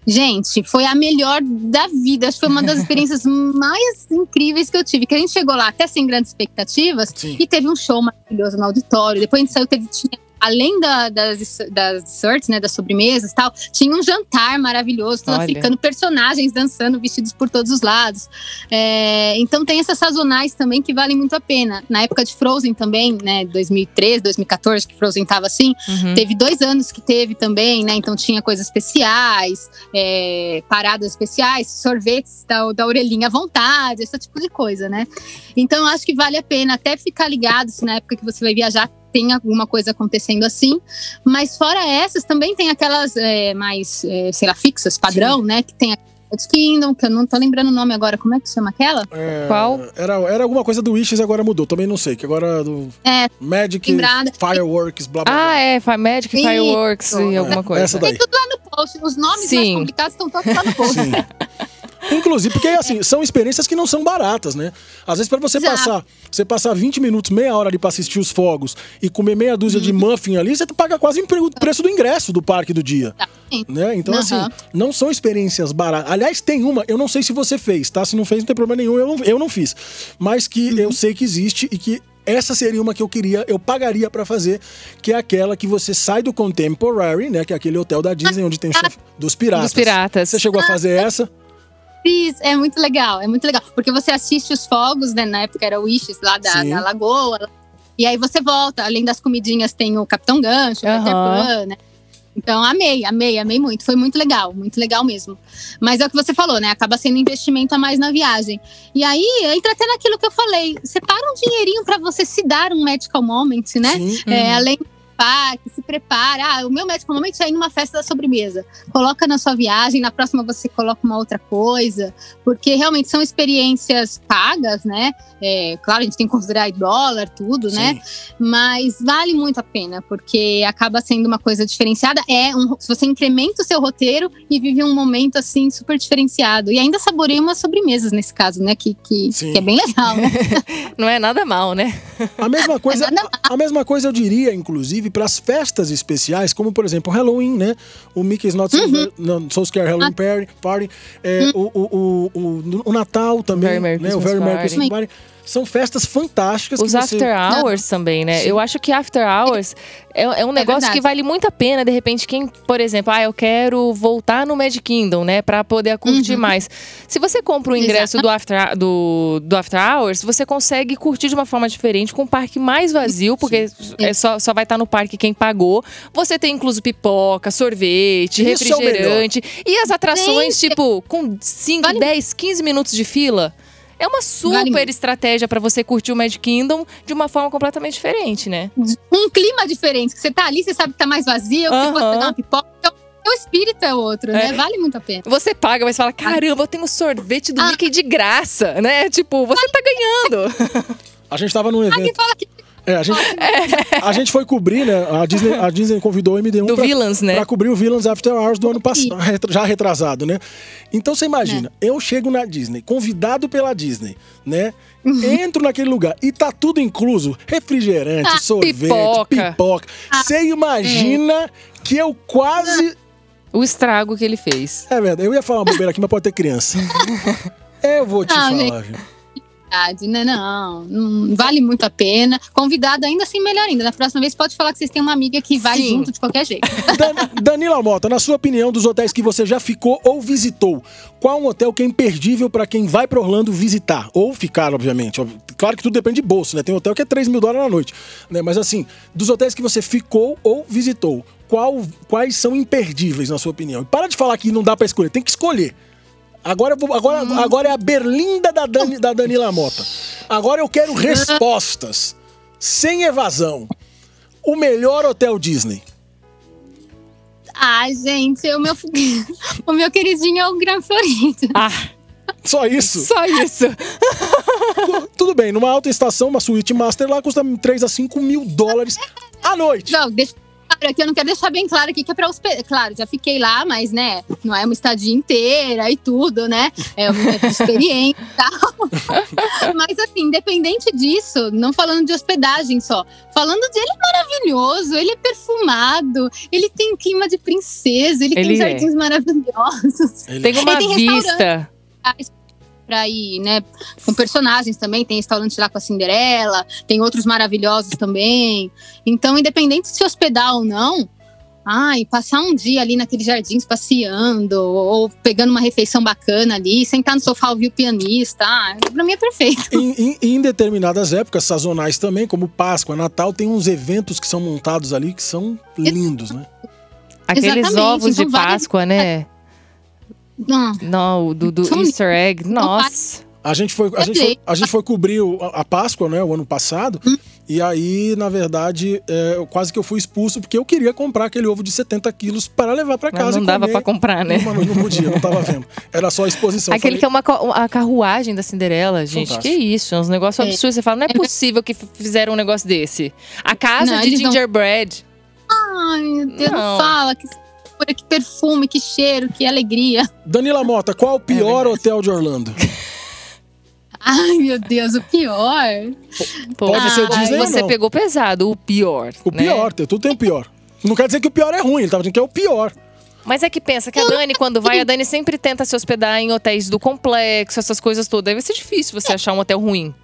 Speaker 5: Gente, foi a melhor da vida. Acho que foi uma das experiências mais incríveis que eu tive. Que a gente chegou lá até sem grandes expectativas
Speaker 4: Sim.
Speaker 5: e teve um show maravilhoso no auditório. Depois a gente saiu, teve, tinha, além da- das, das desserts, né, das sobremesas e tal, tinha um jantar maravilhoso, tudo
Speaker 3: Olha.
Speaker 5: africano, personagens dançando, vestidos por todos os lados. É, então tem essas sazonais também que valem muito a pena. Na época de Frozen também, né, 2013, 2014, que Frozen tava assim,
Speaker 3: Uhum.
Speaker 5: Teve dois anos que teve também, né? Então tinha coisas especiais, é, paradas especiais, sorvetes da, da orelhinha à vontade, esse tipo de coisa, né? Então eu acho que vale a pena até ficar ligado se na época que você vai viajar tem alguma coisa acontecendo assim. Mas fora essas, também tem aquelas é, mais, é, sei lá, fixas, padrão, né? Que tem a Magic Kingdom, que eu não tô lembrando o nome agora, como é que chama aquela?
Speaker 4: É,
Speaker 3: Qual?
Speaker 4: Era, era alguma coisa do Wishes, agora mudou. Também não sei, que agora do
Speaker 5: É,
Speaker 4: Magic
Speaker 5: lembrada.
Speaker 4: Fireworks, blá blá blá.
Speaker 3: Ah, é, Magic
Speaker 5: Isso.
Speaker 3: Fireworks e alguma
Speaker 4: É,
Speaker 3: coisa.
Speaker 4: essa daí.
Speaker 5: tem tudo lá no post. Os nomes mais
Speaker 3: Sim.
Speaker 5: complicados estão todos lá no post.
Speaker 4: Sim. Inclusive, porque assim, são experiências que não são baratas, né? Às vezes, pra você
Speaker 5: Exato.
Speaker 4: passar, você passar 20 minutos, meia hora ali pra assistir os fogos e comer meia dúzia
Speaker 5: Uhum.
Speaker 4: de muffin ali, você paga quase o pre- o preço do ingresso do parque do dia.
Speaker 5: Sim.
Speaker 4: Né? Então, assim,
Speaker 5: Aham.
Speaker 4: não são experiências baratas. Aliás, tem uma, eu não sei se você fez, tá? Se não fez, não tem problema nenhum, eu não, eu não fiz. Mas que
Speaker 5: Uhum.
Speaker 4: eu sei que existe e que essa seria uma que eu queria, eu pagaria pra fazer, que é aquela que você sai do Contemporary, né? Que é aquele hotel da Disney onde tem o chefe dos piratas.
Speaker 3: Dos piratas.
Speaker 4: Você chegou a fazer essa?
Speaker 5: Fiz, é muito legal, é muito legal. Porque você assiste os fogos, né? Na época era o Wishes lá da, da Lagoa. E aí você volta. Além das comidinhas, tem o Capitão Gancho, o
Speaker 3: Aham.
Speaker 5: Peter Pan, né? Então, amei, amei, amei muito. Foi muito legal, muito legal mesmo. Mas é o que você falou, né? Acaba sendo investimento a mais na viagem. E aí, entra até naquilo que eu falei. Separa um dinheirinho pra você se dar um medical moment, né?
Speaker 4: Sim.
Speaker 5: É,
Speaker 3: Uhum.
Speaker 5: além parque, se prepara. Ah, o meu médico normalmente é ir numa festa da sobremesa. Coloca na sua viagem, na próxima você coloca uma outra coisa. Porque realmente são experiências pagas, né? É, claro, a gente tem que considerar dólar, tudo, né?
Speaker 4: Sim.
Speaker 5: Mas vale muito a pena, porque acaba sendo uma coisa diferenciada. É um, se você incrementa o seu roteiro e vive um momento assim super diferenciado. E ainda saboreia umas sobremesas nesse caso, né? Que, que, que é bem legal, né?
Speaker 3: Não é nada mal, né?
Speaker 4: A mesma coisa,
Speaker 5: nada
Speaker 4: a mesma coisa eu diria, inclusive, para as festas especiais, como por exemplo o Halloween, né? O Mickey's Not So,
Speaker 5: Uhum.
Speaker 4: so Scare Halloween Party, party é, o, o, o, o, o Natal também,
Speaker 3: Very Merry
Speaker 4: né? O Very Merry
Speaker 3: Party.
Speaker 4: Christmas Party. São festas fantásticas
Speaker 3: Os
Speaker 4: que você...
Speaker 3: after hours também, né?
Speaker 4: Sim.
Speaker 3: Eu acho que after hours é, é um negócio
Speaker 5: verdade.
Speaker 3: que vale muito a pena, de repente, quem, por exemplo, ah, eu quero voltar no Magic Kingdom, né? Pra poder curtir
Speaker 5: Uhum.
Speaker 3: mais. Se você compra o ingresso do after, do, do after hours, você consegue curtir de uma forma diferente, com o parque mais vazio, porque é só, só vai estar no parque quem pagou. Você tem incluso pipoca, sorvete,
Speaker 4: Isso é
Speaker 3: refrigerante. e as atrações,
Speaker 5: Gente.
Speaker 3: tipo, com 5,
Speaker 5: Vale-
Speaker 3: 10, 15 minutos de fila. É uma super
Speaker 5: Vale
Speaker 3: estratégia pra você curtir o Magic Kingdom de uma forma completamente diferente, né?
Speaker 5: um clima diferente. Que você tá ali, você sabe que tá mais vazio, que você
Speaker 3: Aham.
Speaker 5: pode pegar uma pipoca. Então, o espírito é outro, né?
Speaker 3: É.
Speaker 5: Vale muito a pena.
Speaker 3: Você paga, mas fala: caramba, eu tenho sorvete do
Speaker 5: Ah.
Speaker 3: Mickey de graça, né? Tipo, você tá ganhando.
Speaker 4: A gente tava num evento...
Speaker 5: fala que
Speaker 4: É, a gente, a gente foi cobrir, né? A Disney, a Disney convidou o MD1
Speaker 3: Do
Speaker 4: pra,
Speaker 3: Villains, né?
Speaker 4: pra cobrir o Villains After Hours do ano passado, já retrasado, né? Então você imagina, eu chego na Disney, convidado pela Disney, né? Entro naquele lugar e tá tudo incluso: refrigerante,
Speaker 5: Ah,
Speaker 4: sorvete,
Speaker 3: pipoca.
Speaker 4: pipoca. Você imagina que eu quase.
Speaker 3: O estrago que ele fez.
Speaker 4: É verdade, eu ia falar uma bobeira aqui, mas pode ter criança. Eu vou te
Speaker 5: Ah,
Speaker 4: falar, viu?
Speaker 5: Verdade, né? Não, não vale muito a pena. Convidado ainda assim, melhor ainda. Da próxima vez pode falar que vocês têm uma amiga que vai
Speaker 3: Sim.
Speaker 5: junto de qualquer jeito.
Speaker 4: Dan- Danila Mota, na sua opinião, dos hotéis que você já ficou ou visitou, qual um hotel que é imperdível para quem vai para Orlando visitar? Ou ficar, obviamente. Ob- Claro que tudo depende de bolso, né? Tem hotel que é 3 mil dólares na noite. Né? Mas assim, dos hotéis que você ficou ou visitou, qual- quais são imperdíveis, na sua opinião? E para de falar que não dá para escolher, tem que escolher. Agora, vou- agora, agora é a berlinda da, Dani- da Danila Mota. Agora eu quero respostas, sem evasão. O melhor hotel Disney.
Speaker 5: Ah, gente, o meu, o meu queridinho é o Gran Florido.
Speaker 3: Ah,
Speaker 4: Só isso?
Speaker 3: só isso.
Speaker 4: Tu- Tudo bem, numa alta estação, uma suíte master lá custa 3 a 5 mil dólares à noite.
Speaker 5: Não, deixa claro aqui, eu não quero deixar bem claro aqui que é pra hospedar. Claro, já fiquei lá, mas, né, não é uma estadia inteira e tudo, né? É uma experiência e tal. mas, assim, independente disso, não falando de hospedagem só, falando de ele é maravilhoso, ele é perfumado, ele tem clima de princesa, ele,
Speaker 3: Ele
Speaker 5: tem
Speaker 3: é.
Speaker 5: jardins maravilhosos.
Speaker 4: Ele-
Speaker 3: Tem uma
Speaker 5: tem restaurante.
Speaker 3: vista.
Speaker 5: Pra ir, né, com personagens também, tem restaurante lá com a Cinderela, tem outros maravilhosos também. Então, independente de se hospedar ou não, ai, passar um dia ali naqueles jardins passeando, ou pegando uma refeição bacana ali, sentar no sofá ouvir o pianista, ah, pra mim é perfeito.
Speaker 4: Em, em- em determinadas épocas sazonais também, como Páscoa, Natal, tem uns eventos que são montados ali que são lindos, né?
Speaker 3: Aqueles
Speaker 5: Exatamente,
Speaker 3: ovos de Páscoa, né?
Speaker 5: Ah,
Speaker 3: Não, do, do Easter egg. Nossa.
Speaker 4: A gente foi, a gente foi, a gente foi cobrir o- a Páscoa, né, o ano passado, e aí, na verdade, é, quase que eu fui expulso porque eu queria comprar aquele ovo de 70 quilos para levar para
Speaker 3: Mas
Speaker 4: casa
Speaker 3: não
Speaker 4: e
Speaker 3: dava pra comprar, né?
Speaker 4: Não, não podia, não tava vendo. Era só a exposição.
Speaker 3: Aquele
Speaker 4: Falei,
Speaker 3: que é uma a carruagem da Cinderela, gente.
Speaker 4: Fantástico.
Speaker 3: Que isso, é uns negócios
Speaker 5: É.
Speaker 3: absurdos. Você fala, não é possível que fizeram um negócio desse. A casa
Speaker 5: Não,
Speaker 3: de
Speaker 5: eles não-
Speaker 3: gingerbread.
Speaker 5: ai, meu Deus,
Speaker 3: Não.
Speaker 5: não fala, que, que perfume, que cheiro, que alegria.
Speaker 4: Danila Mota, qual o pior
Speaker 3: verdade.
Speaker 4: hotel de Orlando?
Speaker 5: Ai, meu Deus, o pior.
Speaker 3: Pô,
Speaker 4: Pode ser
Speaker 5: Ai,
Speaker 4: Disney ou
Speaker 3: Você
Speaker 4: não?
Speaker 3: pegou pesado, o pior.
Speaker 4: O
Speaker 3: né?
Speaker 4: pior, tudo tem o pior. Não quer dizer que o pior é ruim, ele tava dizendo que é o pior.
Speaker 3: Mas é que pensa que a Dani, quando vai, a Dani sempre tenta se hospedar em hotéis do complexo, essas coisas todas. Aí vai ser difícil você achar um hotel ruim.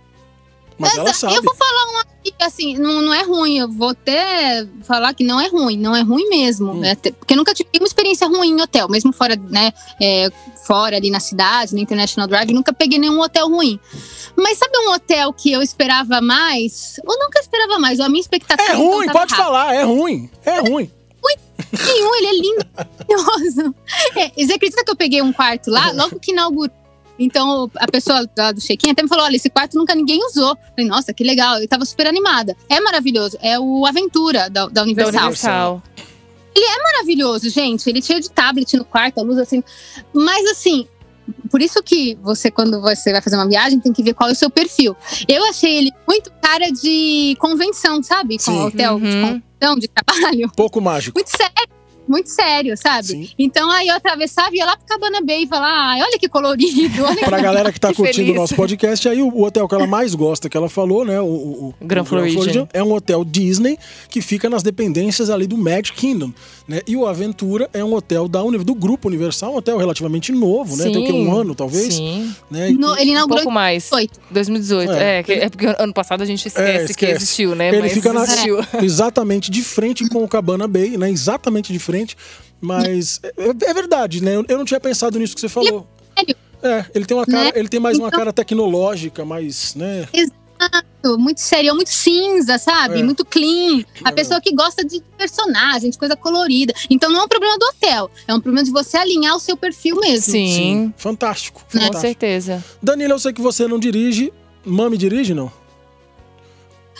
Speaker 4: Mas ela sabe.
Speaker 5: Eu vou falar uma assim, não, não é ruim. Eu vou até falar que não é ruim, não é ruim mesmo.
Speaker 4: Hum.
Speaker 5: né? Porque eu nunca tive uma experiência ruim em hotel, mesmo fora, né? é, fora ali na cidade, na International Drive, nunca peguei nenhum hotel ruim. Mas sabe um hotel que eu esperava mais? Eu nunca esperava mais. A minha expectativa
Speaker 4: É
Speaker 5: então,
Speaker 4: ruim,
Speaker 5: tava
Speaker 4: pode
Speaker 5: errada.
Speaker 4: falar, é ruim. É ruim.
Speaker 5: nenhum, ele é lindo, maravilhoso. É, você acredita que eu peguei um quarto lá, logo que inaugurou? Então, a pessoa lá do check-in até me falou: olha, esse quarto nunca ninguém usou. Eu falei, nossa, que legal. Eu tava super animada. É maravilhoso. É o Aventura da, da
Speaker 3: Da
Speaker 5: Universal.
Speaker 3: Universal.
Speaker 5: Maravilhoso, gente. Ele tinha de tablet no quarto, a luz assim. Mas assim. Por isso que você, quando você vai fazer uma viagem, tem que ver qual é o seu perfil. Eu achei ele muito cara de convenção, sabe? Com
Speaker 4: Sim.
Speaker 5: hotel de
Speaker 3: Uhum.
Speaker 5: convenção, de trabalho.
Speaker 4: Pouco mágico.
Speaker 5: Muito sério, muito sério, sabe?
Speaker 4: Sim.
Speaker 5: Então aí eu atravessava e ia lá pro Cabana Bay e falava, ai, olha que colorido, olha que
Speaker 4: Pra galera que tá
Speaker 3: Que
Speaker 4: curtindo
Speaker 3: feliz.
Speaker 4: o nosso podcast, aí o, o hotel que ela mais gosta, que ela falou, né? O, o, o
Speaker 3: Grand
Speaker 4: o
Speaker 3: Floridian.
Speaker 4: é um hotel Disney que fica nas dependências ali do Magic Kingdom, né? E o Aventura é um hotel da do Grupo Universal, um hotel relativamente novo, né? Tem o quê? Um ano, talvez?
Speaker 3: Sim.
Speaker 4: Né?
Speaker 5: No- ele
Speaker 3: Um
Speaker 5: inaugurou
Speaker 3: pouco mais.
Speaker 5: 2018.
Speaker 3: 2018.
Speaker 4: É,
Speaker 3: É, que- é porque ano passado a gente esquece, que
Speaker 4: esquece.
Speaker 3: existiu, né?
Speaker 4: Ele
Speaker 3: Mas
Speaker 4: fica na- exatamente de frente com o Cabana Bay, né? Exatamente de frente. Mas é, é verdade, né? Eu, eu não tinha pensado nisso que você falou.
Speaker 5: sério.
Speaker 4: É, ele tem uma cara,
Speaker 5: Né?
Speaker 4: ele tem mais uma
Speaker 5: Então-
Speaker 4: cara tecnológica, mais, né?
Speaker 5: muito sério, muito cinza, sabe?
Speaker 4: É.
Speaker 5: Muito clean. A
Speaker 4: É.
Speaker 5: pessoa que gosta de personagem, de coisa colorida. Então não é um problema do hotel, é um problema de você alinhar o seu perfil mesmo.
Speaker 3: Sim,
Speaker 4: Fantástico.
Speaker 3: com
Speaker 4: fantástico.
Speaker 3: certeza.
Speaker 4: Danilo, eu sei que você não dirige. Mami dirige, não?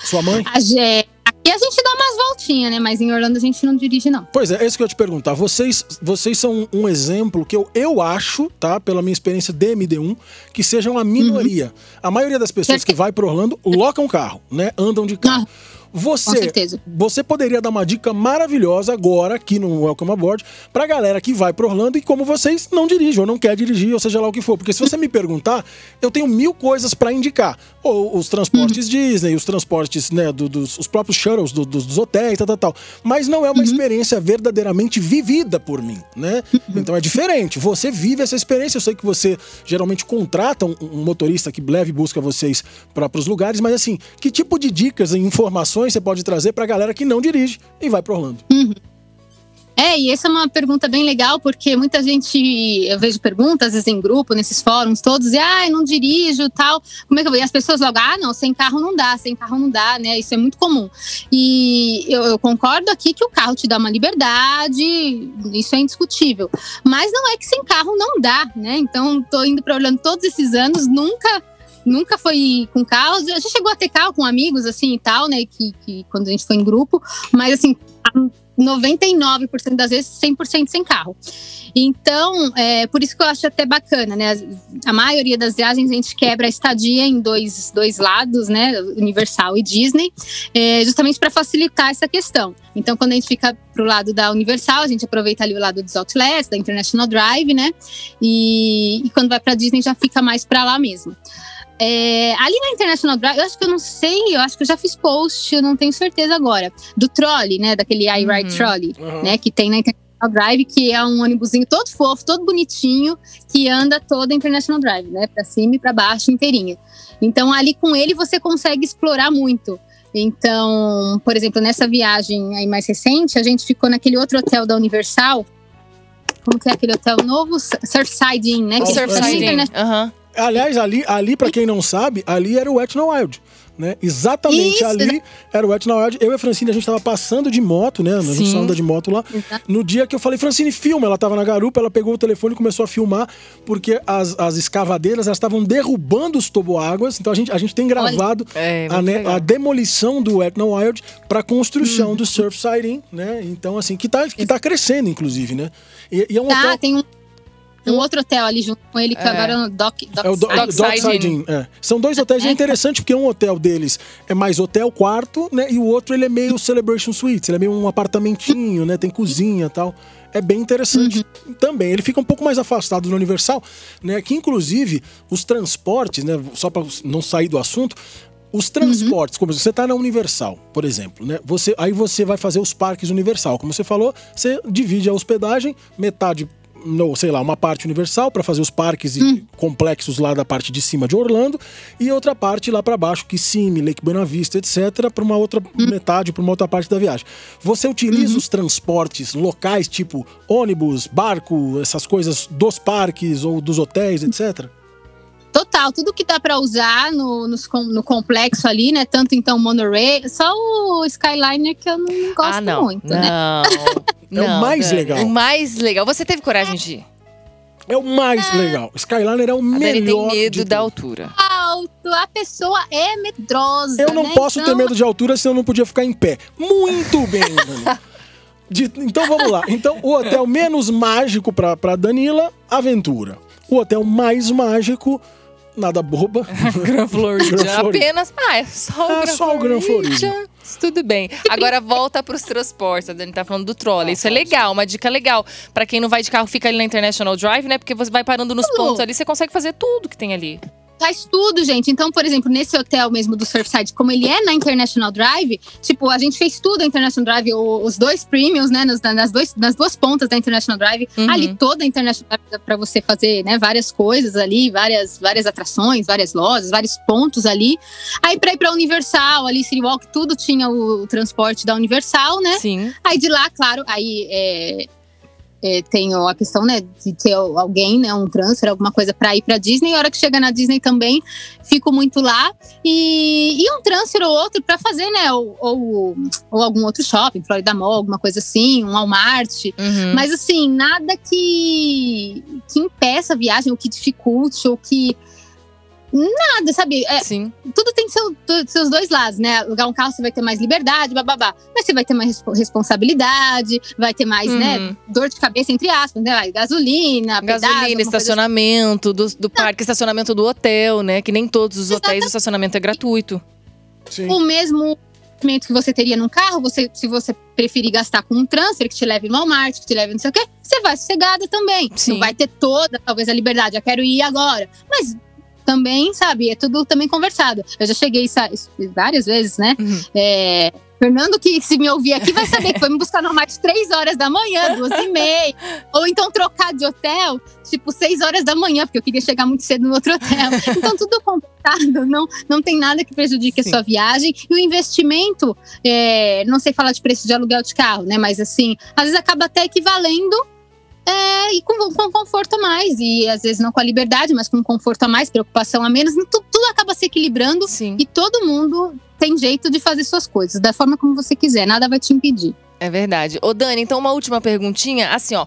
Speaker 4: Sua mãe?
Speaker 5: A Gé- Aqui a gente dá umas voltinhas, né? Mas em Orlando a gente não dirige, não.
Speaker 4: Pois é, é isso que eu te perguntar. Vocês, vocês são um exemplo que eu, eu acho, tá? Pela minha experiência de MD1, que sejam a minoria. A maioria das pessoas que vai para Orlando locam um carro, né? Andam de carro.
Speaker 5: Com
Speaker 4: Você,
Speaker 5: certeza.
Speaker 4: você poderia dar uma dica maravilhosa agora aqui no Welcome Aboard pra galera que vai pro Orlando e como vocês não dirigem ou não quer dirigir, ou seja lá o que for. Porque se você me perguntar, eu tenho mil coisas pra indicar. Ou os transportes Disney, os transportes, né, do- dos os próprios shuttles do- dos, dos hotéis, tal, tal, tal. Mas não é uma experiência verdadeiramente vivida por mim, né? Então é diferente. Você vive essa experiência. Eu sei que você geralmente contrata um, um motorista que leve e busca vocês para os lugares, mas assim, que tipo de dicas e informações você pode trazer pra galera que não dirige e vai pro Orlando?
Speaker 5: É, e essa é uma pergunta bem legal, porque muita gente, eu vejo perguntas, às vezes em grupo, nesses fóruns todos, e ah, eu não dirijo tal. Como é que eu vou? E as pessoas logo, ah, não, sem carro não dá, sem carro não dá, né? Isso é muito comum. E eu, eu concordo aqui que o carro te dá uma liberdade, isso é indiscutível. Mas não é que sem carro não dá, né? Então, tô indo para Orlando todos esses anos, nunca. Nunca foi com carro, gente chegou a ter carro com amigos, assim e tal, né? Que, que quando a gente foi em grupo, mas assim, 99% das vezes 100% sem carro. Então, é por isso que eu acho até bacana, né? A maioria das viagens a gente quebra a estadia em dois, dois lados, né? Universal e Disney, é, justamente para facilitar essa questão. Então, quando a gente fica pro lado da Universal, a gente aproveita ali o lado dos outlets, da International Drive, né? E, e quando vai para Disney já fica mais para lá mesmo. É, ali na International Drive, eu acho que eu não sei, eu acho que eu já fiz post, eu não tenho certeza agora, do trolley, né? Daquele iRide
Speaker 3: Uhum.
Speaker 5: Trolley, né? Que tem na International Drive, que é um ônibusinho todo fofo, todo bonitinho, que anda toda a International Drive, né? Pra cima e pra baixo inteirinha. Então, ali com ele você consegue explorar muito. Então, por exemplo, nessa viagem aí mais recente, a gente ficou naquele outro hotel da Universal. Como que é aquele hotel novo? Surfside Inn, né?
Speaker 4: Oh, Surfside Inn.
Speaker 3: Aham.
Speaker 4: Aliás, ali, ali para quem não sabe, ali era o Wet n Wild. Né? Exatamente
Speaker 5: Isso,
Speaker 4: ali era o Wet n Wild. Eu e a Francine, a gente tava passando de moto, né? A gente anda de moto lá.
Speaker 5: Exato.
Speaker 4: No dia que eu falei, Francine, filma. Ela tava na garupa, ela pegou o telefone e começou a filmar, porque as, as escavadeiras elas estavam derrubando os toboáguas. Então a gente, a gente tem gravado
Speaker 3: É,
Speaker 4: a, né, a demolição do Wet n Wild para construção do Surfside Inn, né? Então, assim, que tá, que tá crescendo, inclusive, né? E, e é um
Speaker 5: Tá,
Speaker 4: hotel.
Speaker 5: tem um, um outro hotel ali junto com ele, que
Speaker 3: É.
Speaker 5: agora é o Dock, Dock
Speaker 4: É o Do-
Speaker 3: Dockside Inn.
Speaker 4: É. São dois hotéis é
Speaker 5: É.
Speaker 4: interessante porque um hotel deles é mais hotel quarto, né? E o outro ele é meio celebration suites, ele é meio um apartamentinho, né? Tem cozinha e tal. É bem interessante também. Ele fica um pouco mais afastado do Universal, né? Que inclusive os transportes, né? Só para não sair do assunto, os transportes, como você está na Universal, por exemplo, né? Você, aí você vai fazer os parques Universal. Como você falou, você divide a hospedagem, metade no, sei lá, uma parte universal para fazer os parques e complexos lá da parte de cima de Orlando e outra parte lá para baixo, Kissimmee, Lake Buena Vista, etc, para uma outra metade, para uma outra parte da viagem. Você utiliza os transportes locais, tipo ônibus, barco, essas coisas dos parques ou dos hotéis, etc?
Speaker 5: Total, tudo que dá para usar no, nos no complexo ali, né? Tanto então monorail, só o Skyliner que eu não gosto
Speaker 3: ah, não.
Speaker 5: muito, né?
Speaker 3: Não.
Speaker 4: É o
Speaker 3: não,
Speaker 4: mais legal.
Speaker 3: O mais legal. Você teve coragem de ir?
Speaker 4: É o mais legal. Skyliner é o
Speaker 3: A Dani tem
Speaker 4: melhor.
Speaker 3: medo
Speaker 4: de
Speaker 3: da
Speaker 4: tudo.
Speaker 3: altura.
Speaker 5: Alto, a pessoa é medrosa.
Speaker 4: Eu não
Speaker 5: né?
Speaker 4: posso
Speaker 5: Então,
Speaker 4: ter medo de altura, senão eu não podia ficar em pé. Muito bem, Danila. De- então vamos lá. Então, o hotel menos mágico pra Danila, Aventura. O hotel mais mágico, nada boba.
Speaker 3: Gran Floridian. Apenas. Ah, é só o
Speaker 4: Ah,
Speaker 3: Gran
Speaker 4: só o Gran Floridian.
Speaker 3: Tudo bem. Agora volta pros transportes. A Dani tá falando do trolley. Isso é legal, uma dica legal. Pra quem não vai de carro, fica ali na International Drive, né? Porque você vai parando nos pontos ali, você consegue fazer tudo que tem ali.
Speaker 5: Faz tudo, gente. Então, por exemplo, nesse hotel mesmo do Surfside, como ele é na International Drive, tipo, a gente fez tudo a International Drive, os dois premiums, né, nas, nas, dois, nas duas pontas da International Drive.
Speaker 3: Uhum.
Speaker 5: Ali toda a International Drive pra você fazer, né, várias coisas ali, várias, várias atrações, várias lojas, vários pontos ali. Aí pra ir pra Universal, ali, City Walk, tudo tinha o, transporte da Universal, né?
Speaker 3: Sim.
Speaker 5: Aí de lá, claro, aí é, é, tem a questão, né, de ter alguém, né, um transfer, alguma coisa para ir para Disney. E a hora que chega na Disney também, fico muito lá. E, e um transfer ou outro para fazer, né, ou, ou, ou algum outro shopping, Florida Mall, alguma coisa assim, um Walmart.
Speaker 3: Uhum.
Speaker 5: Mas assim, nada que, que impeça a viagem, ou que dificulte, ou que. Nada, sabe? É,
Speaker 3: Sim.
Speaker 5: tudo tem seu, tu- seus dois lados, né? Alugar um carro você vai ter mais liberdade, bababá. Mas você vai ter mais respo- responsabilidade, vai ter mais, né?
Speaker 3: Uhum.
Speaker 5: Dor de cabeça, entre aspas, né? Gasolina,
Speaker 3: Gasolina,
Speaker 5: coisa assim.
Speaker 3: estacionamento do, do parque, estacionamento do hotel, né? Que nem todos os hotéis o estacionamento é gratuito.
Speaker 4: Sim.
Speaker 5: o mesmo que você teria num carro, você, se você preferir gastar com um transfer que te leve no Walmart, que te leve não sei o quê, você vai sossegada também.
Speaker 3: Sim.
Speaker 5: Não vai ter toda, talvez, a liberdade. Eu quero ir agora. Mas também, sabe, é tudo também conversado. Eu já cheguei várias vezes, né?
Speaker 3: Uhum.
Speaker 5: É, Fernando, que se me ouvir aqui, vai saber que foi me buscar no Walmart três horas da manhã, duas e meia. Ou então trocar de hotel, tipo, seis horas da manhã, porque eu queria chegar muito cedo no outro hotel. Então, tudo conversado, não, não tem nada que prejudique
Speaker 3: Sim.
Speaker 5: a sua viagem. E o investimento, é, não sei falar de preço de aluguel de carro, né? Mas assim, às vezes acaba até equivalendo. É, e com, com conforto a mais, e às vezes não com a liberdade, mas com conforto a mais, preocupação a menos, tudo, tudo acaba se equilibrando
Speaker 3: Sim.
Speaker 5: e todo mundo tem jeito de fazer suas coisas, da forma como você quiser, nada vai te impedir.
Speaker 3: É verdade. Ô, Dani, então uma última perguntinha. Assim, ó.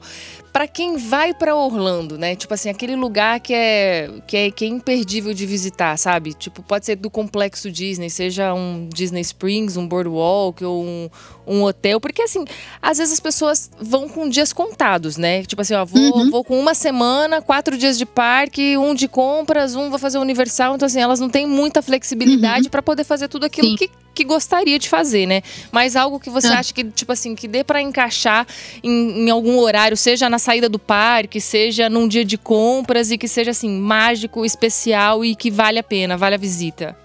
Speaker 3: Pra quem vai pra Orlando, né? Tipo assim, aquele lugar que é, que é que é imperdível de visitar, sabe? Tipo, pode ser do complexo Disney, seja um Disney Springs, um Boardwalk ou um, um hotel. Porque, assim, às vezes as pessoas vão com dias contados, né? Tipo assim, ó, vou,
Speaker 5: Uhum.
Speaker 3: vou com uma semana, quatro dias de parque, um de compras, um vou fazer Universal. Então, assim, elas não têm muita flexibilidade pra poder fazer tudo aquilo
Speaker 5: Sim.
Speaker 3: que, que gostaria de fazer, né? Mas algo que você
Speaker 5: Ah.
Speaker 3: acha que, tipo assim, que dê pra encaixar em, em algum horário, seja na saída do parque, seja num dia de compras e que seja assim, mágico, especial e que vale a pena, vale a visita.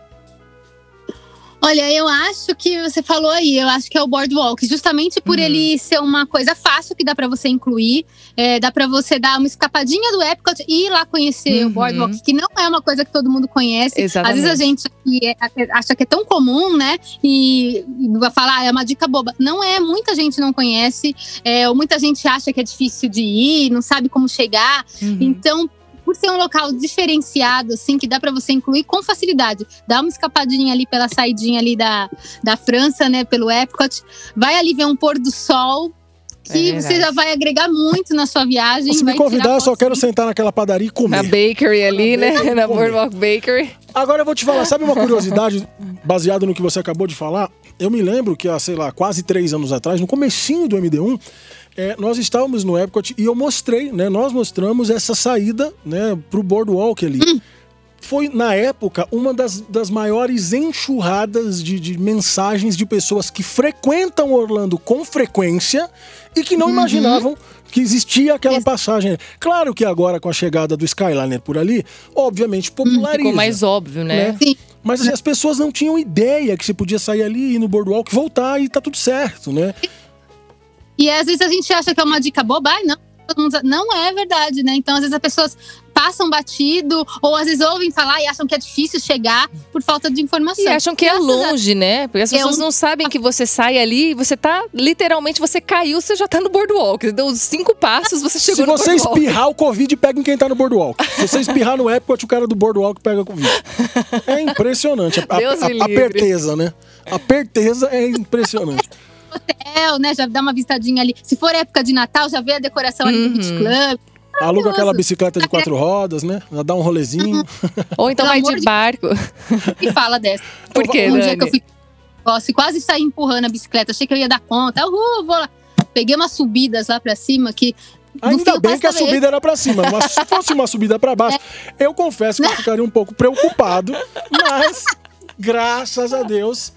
Speaker 5: Olha, eu acho que você falou aí, eu acho que é o boardwalk, justamente por
Speaker 3: Uhum.
Speaker 5: ele ser uma coisa fácil que dá pra você incluir, é, dá pra você dar uma escapadinha do Epcot e ir lá conhecer
Speaker 3: Uhum.
Speaker 5: o boardwalk, que não é uma coisa que todo mundo conhece.
Speaker 3: Exatamente.
Speaker 5: Às vezes a gente é- acha que é tão comum, né? E, e vai falar, ah, é uma dica boba. Não é, muita gente não conhece, é, ou muita gente acha que é difícil de ir, não sabe como chegar.
Speaker 3: Uhum.
Speaker 5: Então, por ser um local diferenciado, assim, que dá pra você incluir com facilidade. Dá uma escapadinha ali pela saidinha ali da, da França, né, pelo Epcot. Vai ali ver um pôr do sol, que
Speaker 3: É
Speaker 5: você já vai agregar muito na sua viagem.
Speaker 4: Se me convidar, eu só quero sentar naquela padaria e
Speaker 3: Na
Speaker 4: comer.
Speaker 3: bakery ali, né? Na. Boardwalk Bakery.
Speaker 4: Agora eu vou te falar, sabe uma curiosidade baseada no que você acabou de falar? Eu me lembro que há, sei lá, quase três anos atrás, no comecinho do MD1, é, nós estávamos no Epcot e eu mostrei, né? Nós mostramos essa saída, né, pro Boardwalk ali. Foi, na época, uma das, das maiores enxurradas de, de mensagens de pessoas que frequentam Orlando com frequência e que não imaginavam que existia aquela passagem. Claro que agora, com a chegada do Skyliner por ali, obviamente populariza.
Speaker 3: Ficou mais óbvio, né?
Speaker 4: né?
Speaker 5: Sim.
Speaker 4: Mas assim, as pessoas não tinham ideia que você podia sair ali, ir no boardwalk, voltar e tá tudo certo, né?
Speaker 5: E às vezes a gente acha que é uma dica boba, ai, não. Não é verdade, né? Então, às vezes as pessoas passam batido, ou às vezes ouvem falar e acham que é difícil chegar por falta de informação.
Speaker 3: E acham que é longe, né? Porque as
Speaker 5: É
Speaker 3: pessoas
Speaker 5: um-
Speaker 3: não sabem que você sai ali e você tá, literalmente, você caiu, você já tá no boardwalk. Deu uns cinco passos, você chegou
Speaker 4: Se
Speaker 3: no
Speaker 4: você
Speaker 3: boardwalk.
Speaker 4: espirrar, o Covid pega em quem tá no Boardwalk. Se você espirrar no Epcot, o cara do Boardwalk pega Covid. É impressionante. A,
Speaker 3: Deus
Speaker 4: a, a, a perteza, né? A perteza é impressionante.
Speaker 5: Hotel, né? Já dá uma vistadinha ali. Se for época de Natal, já vê a decoração ali do Beach
Speaker 3: Uhum.
Speaker 5: Club.
Speaker 4: Aluga aquela bicicleta de quatro rodas, né? Já dá um rolezinho.
Speaker 3: Ou então
Speaker 5: Pelo
Speaker 3: vai de
Speaker 5: de-
Speaker 3: barco.
Speaker 5: E fala dessa.
Speaker 3: Por quê,
Speaker 5: Um
Speaker 3: Dani?
Speaker 5: dia que eu fui quase saí empurrando a bicicleta, achei que eu ia dar conta. Uhul, vou lá. Peguei umas subidas lá pra cima que.
Speaker 4: Ainda
Speaker 5: fim
Speaker 4: bem que a subida era pra cima. Mas se fosse uma subida pra baixo, eu confesso que eu ficaria um pouco preocupado. Mas, graças a Deus,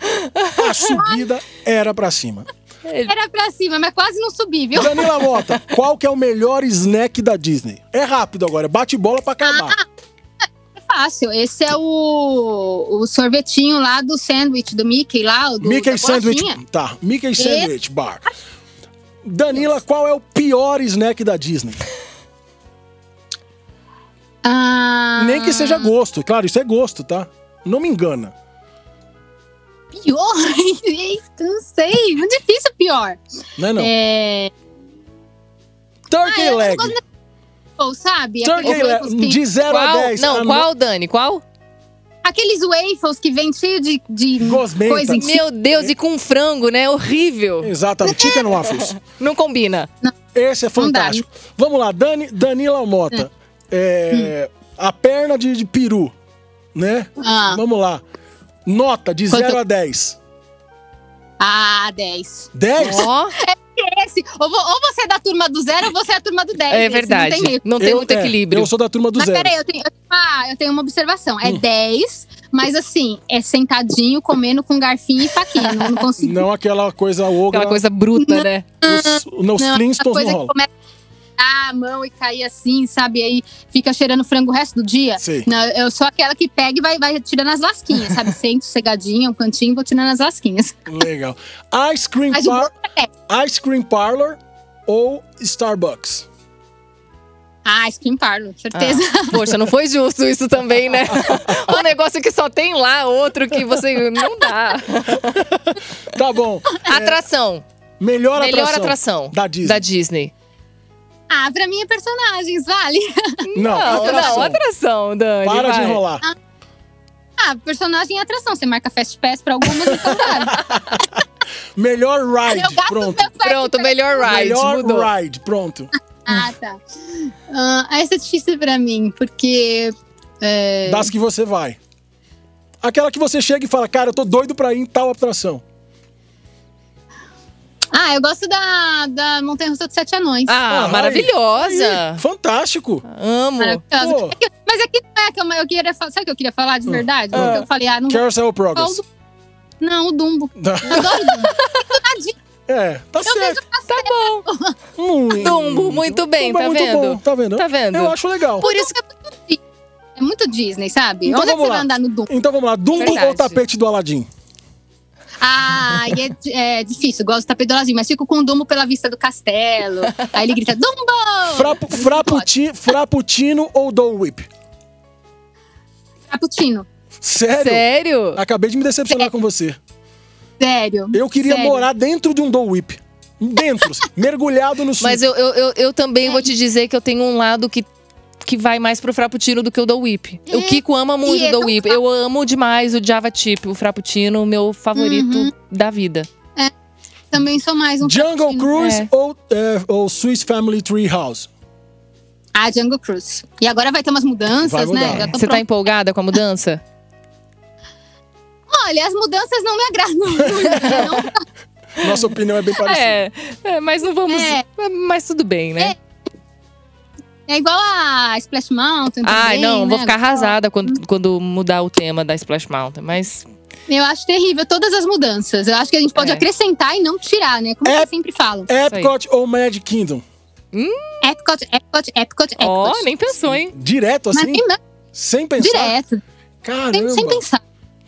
Speaker 4: a subida era pra cima.
Speaker 5: Era pra cima, mas quase não subi, viu?
Speaker 4: Danila Mota, qual que é o melhor snack da Disney? É rápido agora, bate bola pra acabar.
Speaker 5: É fácil. Esse é o, o sorvetinho lá do sandwich do Mickey lá. Do,
Speaker 4: Mickey Sandwich.
Speaker 5: bolachinha.
Speaker 4: Tá, Mickey Sandwich Bar. Danila, qual é o pior snack da Disney?
Speaker 5: Ah,
Speaker 4: Nem que seja gosto, claro, isso é gosto, tá? Não me engana.
Speaker 5: Pior? Eita, não sei. Muito difícil pior.
Speaker 4: Não é não?
Speaker 5: É.
Speaker 4: Turkey
Speaker 5: Ah, não
Speaker 4: leg.
Speaker 5: Ou sabe?
Speaker 4: Turkey
Speaker 5: Aqueles
Speaker 4: leg.
Speaker 5: que-
Speaker 4: De 0 a
Speaker 3: Qual?
Speaker 4: 10.
Speaker 3: Não, qual, Dani? Qual?
Speaker 5: Aqueles waffles que vem cheio de, de
Speaker 4: Gosmenta.
Speaker 5: coisa em cima.
Speaker 3: Meu Deus, e com frango, né? Horrível.
Speaker 4: Exatamente, chicken waffles.
Speaker 3: Não combina.
Speaker 4: Esse é
Speaker 5: Não
Speaker 4: fantástico. Vamos lá, Dani, Danila Mota. É, A perna de, de peru, né?
Speaker 5: Ah,
Speaker 4: Vamos lá. Nota de
Speaker 5: Quanto-
Speaker 4: 0 a 10.
Speaker 5: ah, 10.
Speaker 4: 10?
Speaker 3: Ó,
Speaker 5: Esse, ou, vo- ou você é da turma do zero ou você é a turma do 10.
Speaker 3: é
Speaker 5: Esse,
Speaker 3: verdade.
Speaker 5: Não tem.
Speaker 3: Não tem
Speaker 4: Eu-
Speaker 3: muito
Speaker 4: é,
Speaker 3: equilíbrio.
Speaker 4: Eu sou da turma do
Speaker 5: Mas
Speaker 4: zero.
Speaker 5: peraí, eu tenho, eu, tenho uma, eu tenho uma observação.
Speaker 4: Hum.
Speaker 5: É 10, mas assim, é sentadinho, comendo com garfinho e faquinha. Não, não consigo.
Speaker 4: Não aquela coisa ogra.
Speaker 3: Aquela coisa bruta, né?
Speaker 4: Os,
Speaker 5: não, essa
Speaker 4: Flintstones
Speaker 5: coisa
Speaker 4: não
Speaker 5: que
Speaker 4: rola.
Speaker 5: começa a a mão e cair assim, sabe? Aí fica cheirando frango o resto do dia.
Speaker 4: Sei.
Speaker 5: Não, eu sou aquela que pega e vai, vai tirando as lasquinhas, sabe? Sento cegadinha, um cantinho, vou tirando as lasquinhas.
Speaker 4: Legal. Ice Cream, par...
Speaker 5: bom
Speaker 4: Ice Cream Parlor ou Starbucks?
Speaker 5: Ah, Screen Parlor, certeza.
Speaker 3: Poxa, não foi justo isso também, né? um negócio que só tem lá, outro que você. Não dá.
Speaker 4: Tá bom.
Speaker 3: Atração.
Speaker 4: Melhor,
Speaker 3: Melhor
Speaker 4: atração,
Speaker 3: atração
Speaker 4: da Disney.
Speaker 3: da Disney.
Speaker 5: Ah, pra mim é personagens, vale?
Speaker 4: Não,
Speaker 3: Não,
Speaker 4: atração.
Speaker 3: não, atração, Dani.
Speaker 4: Para de
Speaker 3: vai.
Speaker 4: enrolar.
Speaker 5: Ah, personagem é atração. Você marca Fast Pass pra algumas, então vale.
Speaker 4: Melhor ride.
Speaker 5: Eu gasto
Speaker 4: Pronto.
Speaker 3: Pronto, melhor ride.
Speaker 4: Melhor
Speaker 3: mudou.
Speaker 4: ride. Pronto.
Speaker 5: Ah, tá. Ah, essa é difícil pra mim, porque... é,
Speaker 4: Das que você vai. Aquela que você chega e fala, cara, eu tô doido pra ir em tal atração.
Speaker 5: Ah, eu gosto da, da Montanha Russa dos Sete Anões.
Speaker 3: Ah,
Speaker 4: Ah,
Speaker 3: maravilhosa.
Speaker 4: Aí, fantástico.
Speaker 3: Amo.
Speaker 5: Maravilhosa. É que- Mas aqui não é que eu, eu queria falar. Sabe o que eu queria falar de verdade?
Speaker 4: Ah.
Speaker 5: Eu falei, ah, não
Speaker 4: Carousel Progress.
Speaker 5: falar o Dumbo. Não, o Dumbo.
Speaker 4: Tá.
Speaker 5: Eu adoro o Dumbo.
Speaker 4: É, tá
Speaker 5: Eu
Speaker 4: certo.
Speaker 3: Tá bom.
Speaker 4: Hum,
Speaker 3: Dumbo, muito bem,
Speaker 4: Dumbo é
Speaker 3: tá
Speaker 4: muito
Speaker 3: vendo?
Speaker 4: bom, tá vendo?
Speaker 3: Tá vendo?
Speaker 4: Eu acho legal.
Speaker 3: Por isso
Speaker 5: É muito Disney, é muito Disney, sabe?
Speaker 4: Então
Speaker 5: Onde é que
Speaker 4: vamos
Speaker 5: você
Speaker 4: lá.
Speaker 5: vai andar no Dumbo?
Speaker 4: Então vamos lá, Dumbo
Speaker 3: Verdade.
Speaker 4: ou tapete do Aladim?
Speaker 5: Ah, e é, é difícil. Gosto do tapete do Aladim, mas fico com o Dumbo pela vista do castelo. Aí ele grita, Dumbo!
Speaker 4: Frapu, frappuccino, frappuccino ou Dole Whip?
Speaker 5: Cappuccino.
Speaker 4: Sério?
Speaker 3: Sério?
Speaker 4: Acabei de me decepcionar com você.
Speaker 5: Sério.
Speaker 4: Eu queria
Speaker 5: Sério.
Speaker 4: morar dentro de um Dole Whip. Dentro, mergulhado no suco.
Speaker 3: Mas eu, eu, eu, eu também vou te dizer que eu tenho um lado que, que vai mais pro Frappuccino do que o do Whip. O
Speaker 5: É,
Speaker 3: Kiko ama muito
Speaker 5: e é
Speaker 3: o do Whip. Eu amo demais o Java Chip, o Frappuccino, meu favorito
Speaker 5: Uhum.
Speaker 3: da vida.
Speaker 5: Também sou mais um
Speaker 4: Jungle. Cruise
Speaker 3: É.
Speaker 4: ou, é, ou Swiss Family Tree House?
Speaker 5: Ah, Jungle Cruise. E agora vai ter umas mudanças, né?
Speaker 3: Você tá empolgada com a mudança?
Speaker 5: Olha, as mudanças não me agradam muito. não.
Speaker 4: Nossa opinião é bem parecida.
Speaker 3: é, é, mas não vamos.
Speaker 5: É.
Speaker 3: Mas tudo bem, né?
Speaker 5: É igual a Splash Mountain
Speaker 3: Ai,
Speaker 5: também,
Speaker 3: não,
Speaker 5: né?
Speaker 3: vou ficar arrasada quando, quando mudar o tema da Splash Mountain. Mas
Speaker 5: Eu acho terrível todas as mudanças. Eu acho que a gente pode
Speaker 3: É.
Speaker 5: acrescentar e não tirar, né? Como
Speaker 4: É.
Speaker 5: eu sempre falo.
Speaker 4: Epcot ou Magic Kingdom?
Speaker 5: Epcot, Epcot, Epcot, Epcot.
Speaker 3: ó, nem pensou, hein?
Speaker 4: Direto
Speaker 5: Mas
Speaker 4: assim?
Speaker 5: mais,
Speaker 4: Sem pensar?
Speaker 5: direto.
Speaker 4: Caramba.
Speaker 5: Sem, sem pensar.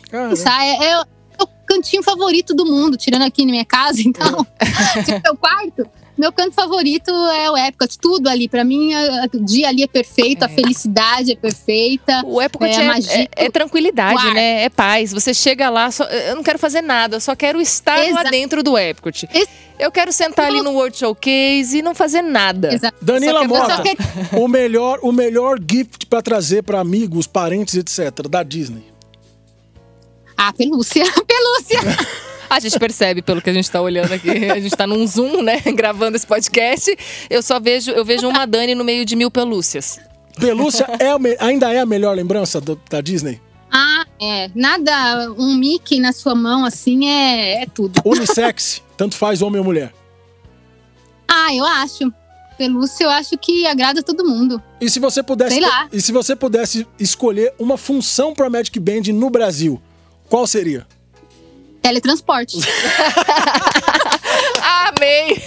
Speaker 4: Caramba.
Speaker 5: pensar. É, é o- é o cantinho favorito do mundo, tirando aqui na minha casa, então. tipo, meu quarto. Meu canto favorito é o Epcot. Tudo ali, pra mim, a- a- o dia ali é perfeito, a felicidade é perfeita.
Speaker 3: O Epcot
Speaker 5: É,
Speaker 3: é,
Speaker 5: magia.
Speaker 3: é- é tranquilidade, né? É paz. Você chega lá, só- eu não quero fazer nada, eu só quero estar lá dentro do Epcot.
Speaker 5: Ex-
Speaker 3: Eu quero sentar ali no World Showcase e não fazer nada.
Speaker 5: Exato.
Speaker 4: Danila Mota,
Speaker 5: quero-
Speaker 4: o melhor, o melhor gift pra trazer pra amigos, parentes, etc. da Disney.
Speaker 5: Ah, pelúcia. Pelúcia.
Speaker 3: A gente percebe pelo que a gente tá olhando aqui. A gente tá num Zoom, né? Gravando esse podcast. Eu só vejo, eu vejo uma Dani no meio de mil pelúcias.
Speaker 4: Pelúcia é me- ainda é a melhor lembrança do- da Disney?
Speaker 5: Ah, é. Nada, um Mickey na sua mão, assim, é, é tudo.
Speaker 4: Unissex, tanto faz homem ou mulher.
Speaker 5: Ah, eu acho. Pelúcia, eu acho que agrada todo mundo.
Speaker 4: E se você pudesse,
Speaker 5: Sei lá.
Speaker 4: e se você pudesse escolher uma função para Magic Band no Brasil, qual seria?
Speaker 5: Teletransporte.
Speaker 3: Amei!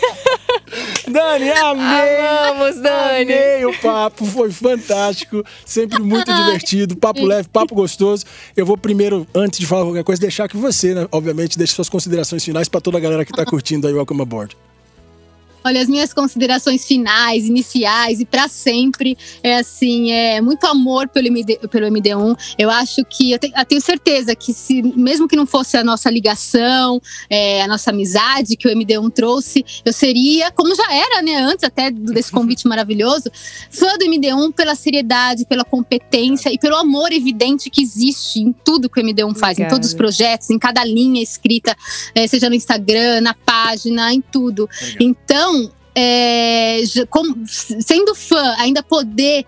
Speaker 4: Dani, amei!
Speaker 3: Amamos, Dani!
Speaker 4: Amei o papo, foi fantástico, sempre muito divertido, papo leve, papo gostoso. Eu vou primeiro, antes de falar qualquer coisa, deixar que você, né, obviamente, deixe suas considerações finais para toda a galera que tá curtindo aí o Welcome Aboard.
Speaker 5: Olha, as minhas considerações finais, iniciais e para sempre é assim, é muito amor pelo, MD, pelo MD1. Eu acho que eu, te- eu tenho certeza que se mesmo que não fosse a nossa ligação, é, a nossa amizade que o MD1 trouxe, eu seria, como já era, né, antes até desse convite maravilhoso, fã do MD1 pela seriedade, pela competência e pelo amor evidente que existe em tudo que o MD1 faz, em todos os projetos, em cada linha escrita, é, seja no Instagram, na página, em tudo. Então, é, como- sendo fã, ainda poder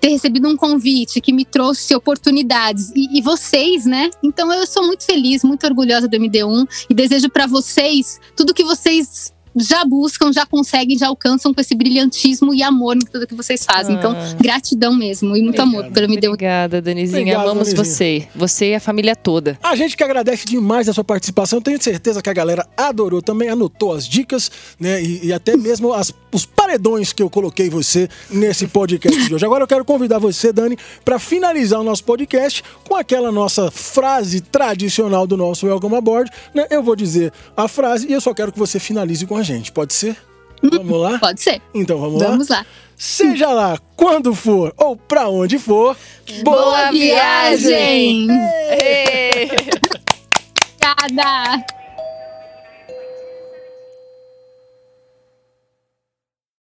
Speaker 5: ter recebido um convite que me trouxe oportunidades e, e vocês, né? Então eu sou muito feliz, muito orgulhosa do MD1 e desejo para vocês tudo que vocês já buscam, já conseguem, já alcançam com esse brilhantismo e amor em tudo que vocês fazem. Então,
Speaker 3: Ah.
Speaker 5: gratidão mesmo e muito amor pelo MD1.
Speaker 3: Obrigada, Danizinha.
Speaker 4: Obrigado,
Speaker 3: Amamos
Speaker 4: Danizinha.
Speaker 3: você. Você e a família toda.
Speaker 4: A gente que agradece demais a sua participação. Tenho certeza que a galera adorou também, anotou as dicas, né? E, e até mesmo as- os paredões que eu coloquei você nesse podcast de hoje. Agora eu quero convidar você, Dani, para finalizar o nosso podcast com aquela nossa frase tradicional do nosso Welcome Aboard. Né? Eu vou dizer a frase e eu só quero que você finalize com a gente. Pode ser? Vamos lá?
Speaker 5: Pode ser.
Speaker 4: Então vamos lá?
Speaker 5: Vamos lá.
Speaker 4: Seja lá quando for ou pra onde for,
Speaker 5: Boa viagem!
Speaker 3: Ê!
Speaker 5: Obrigada!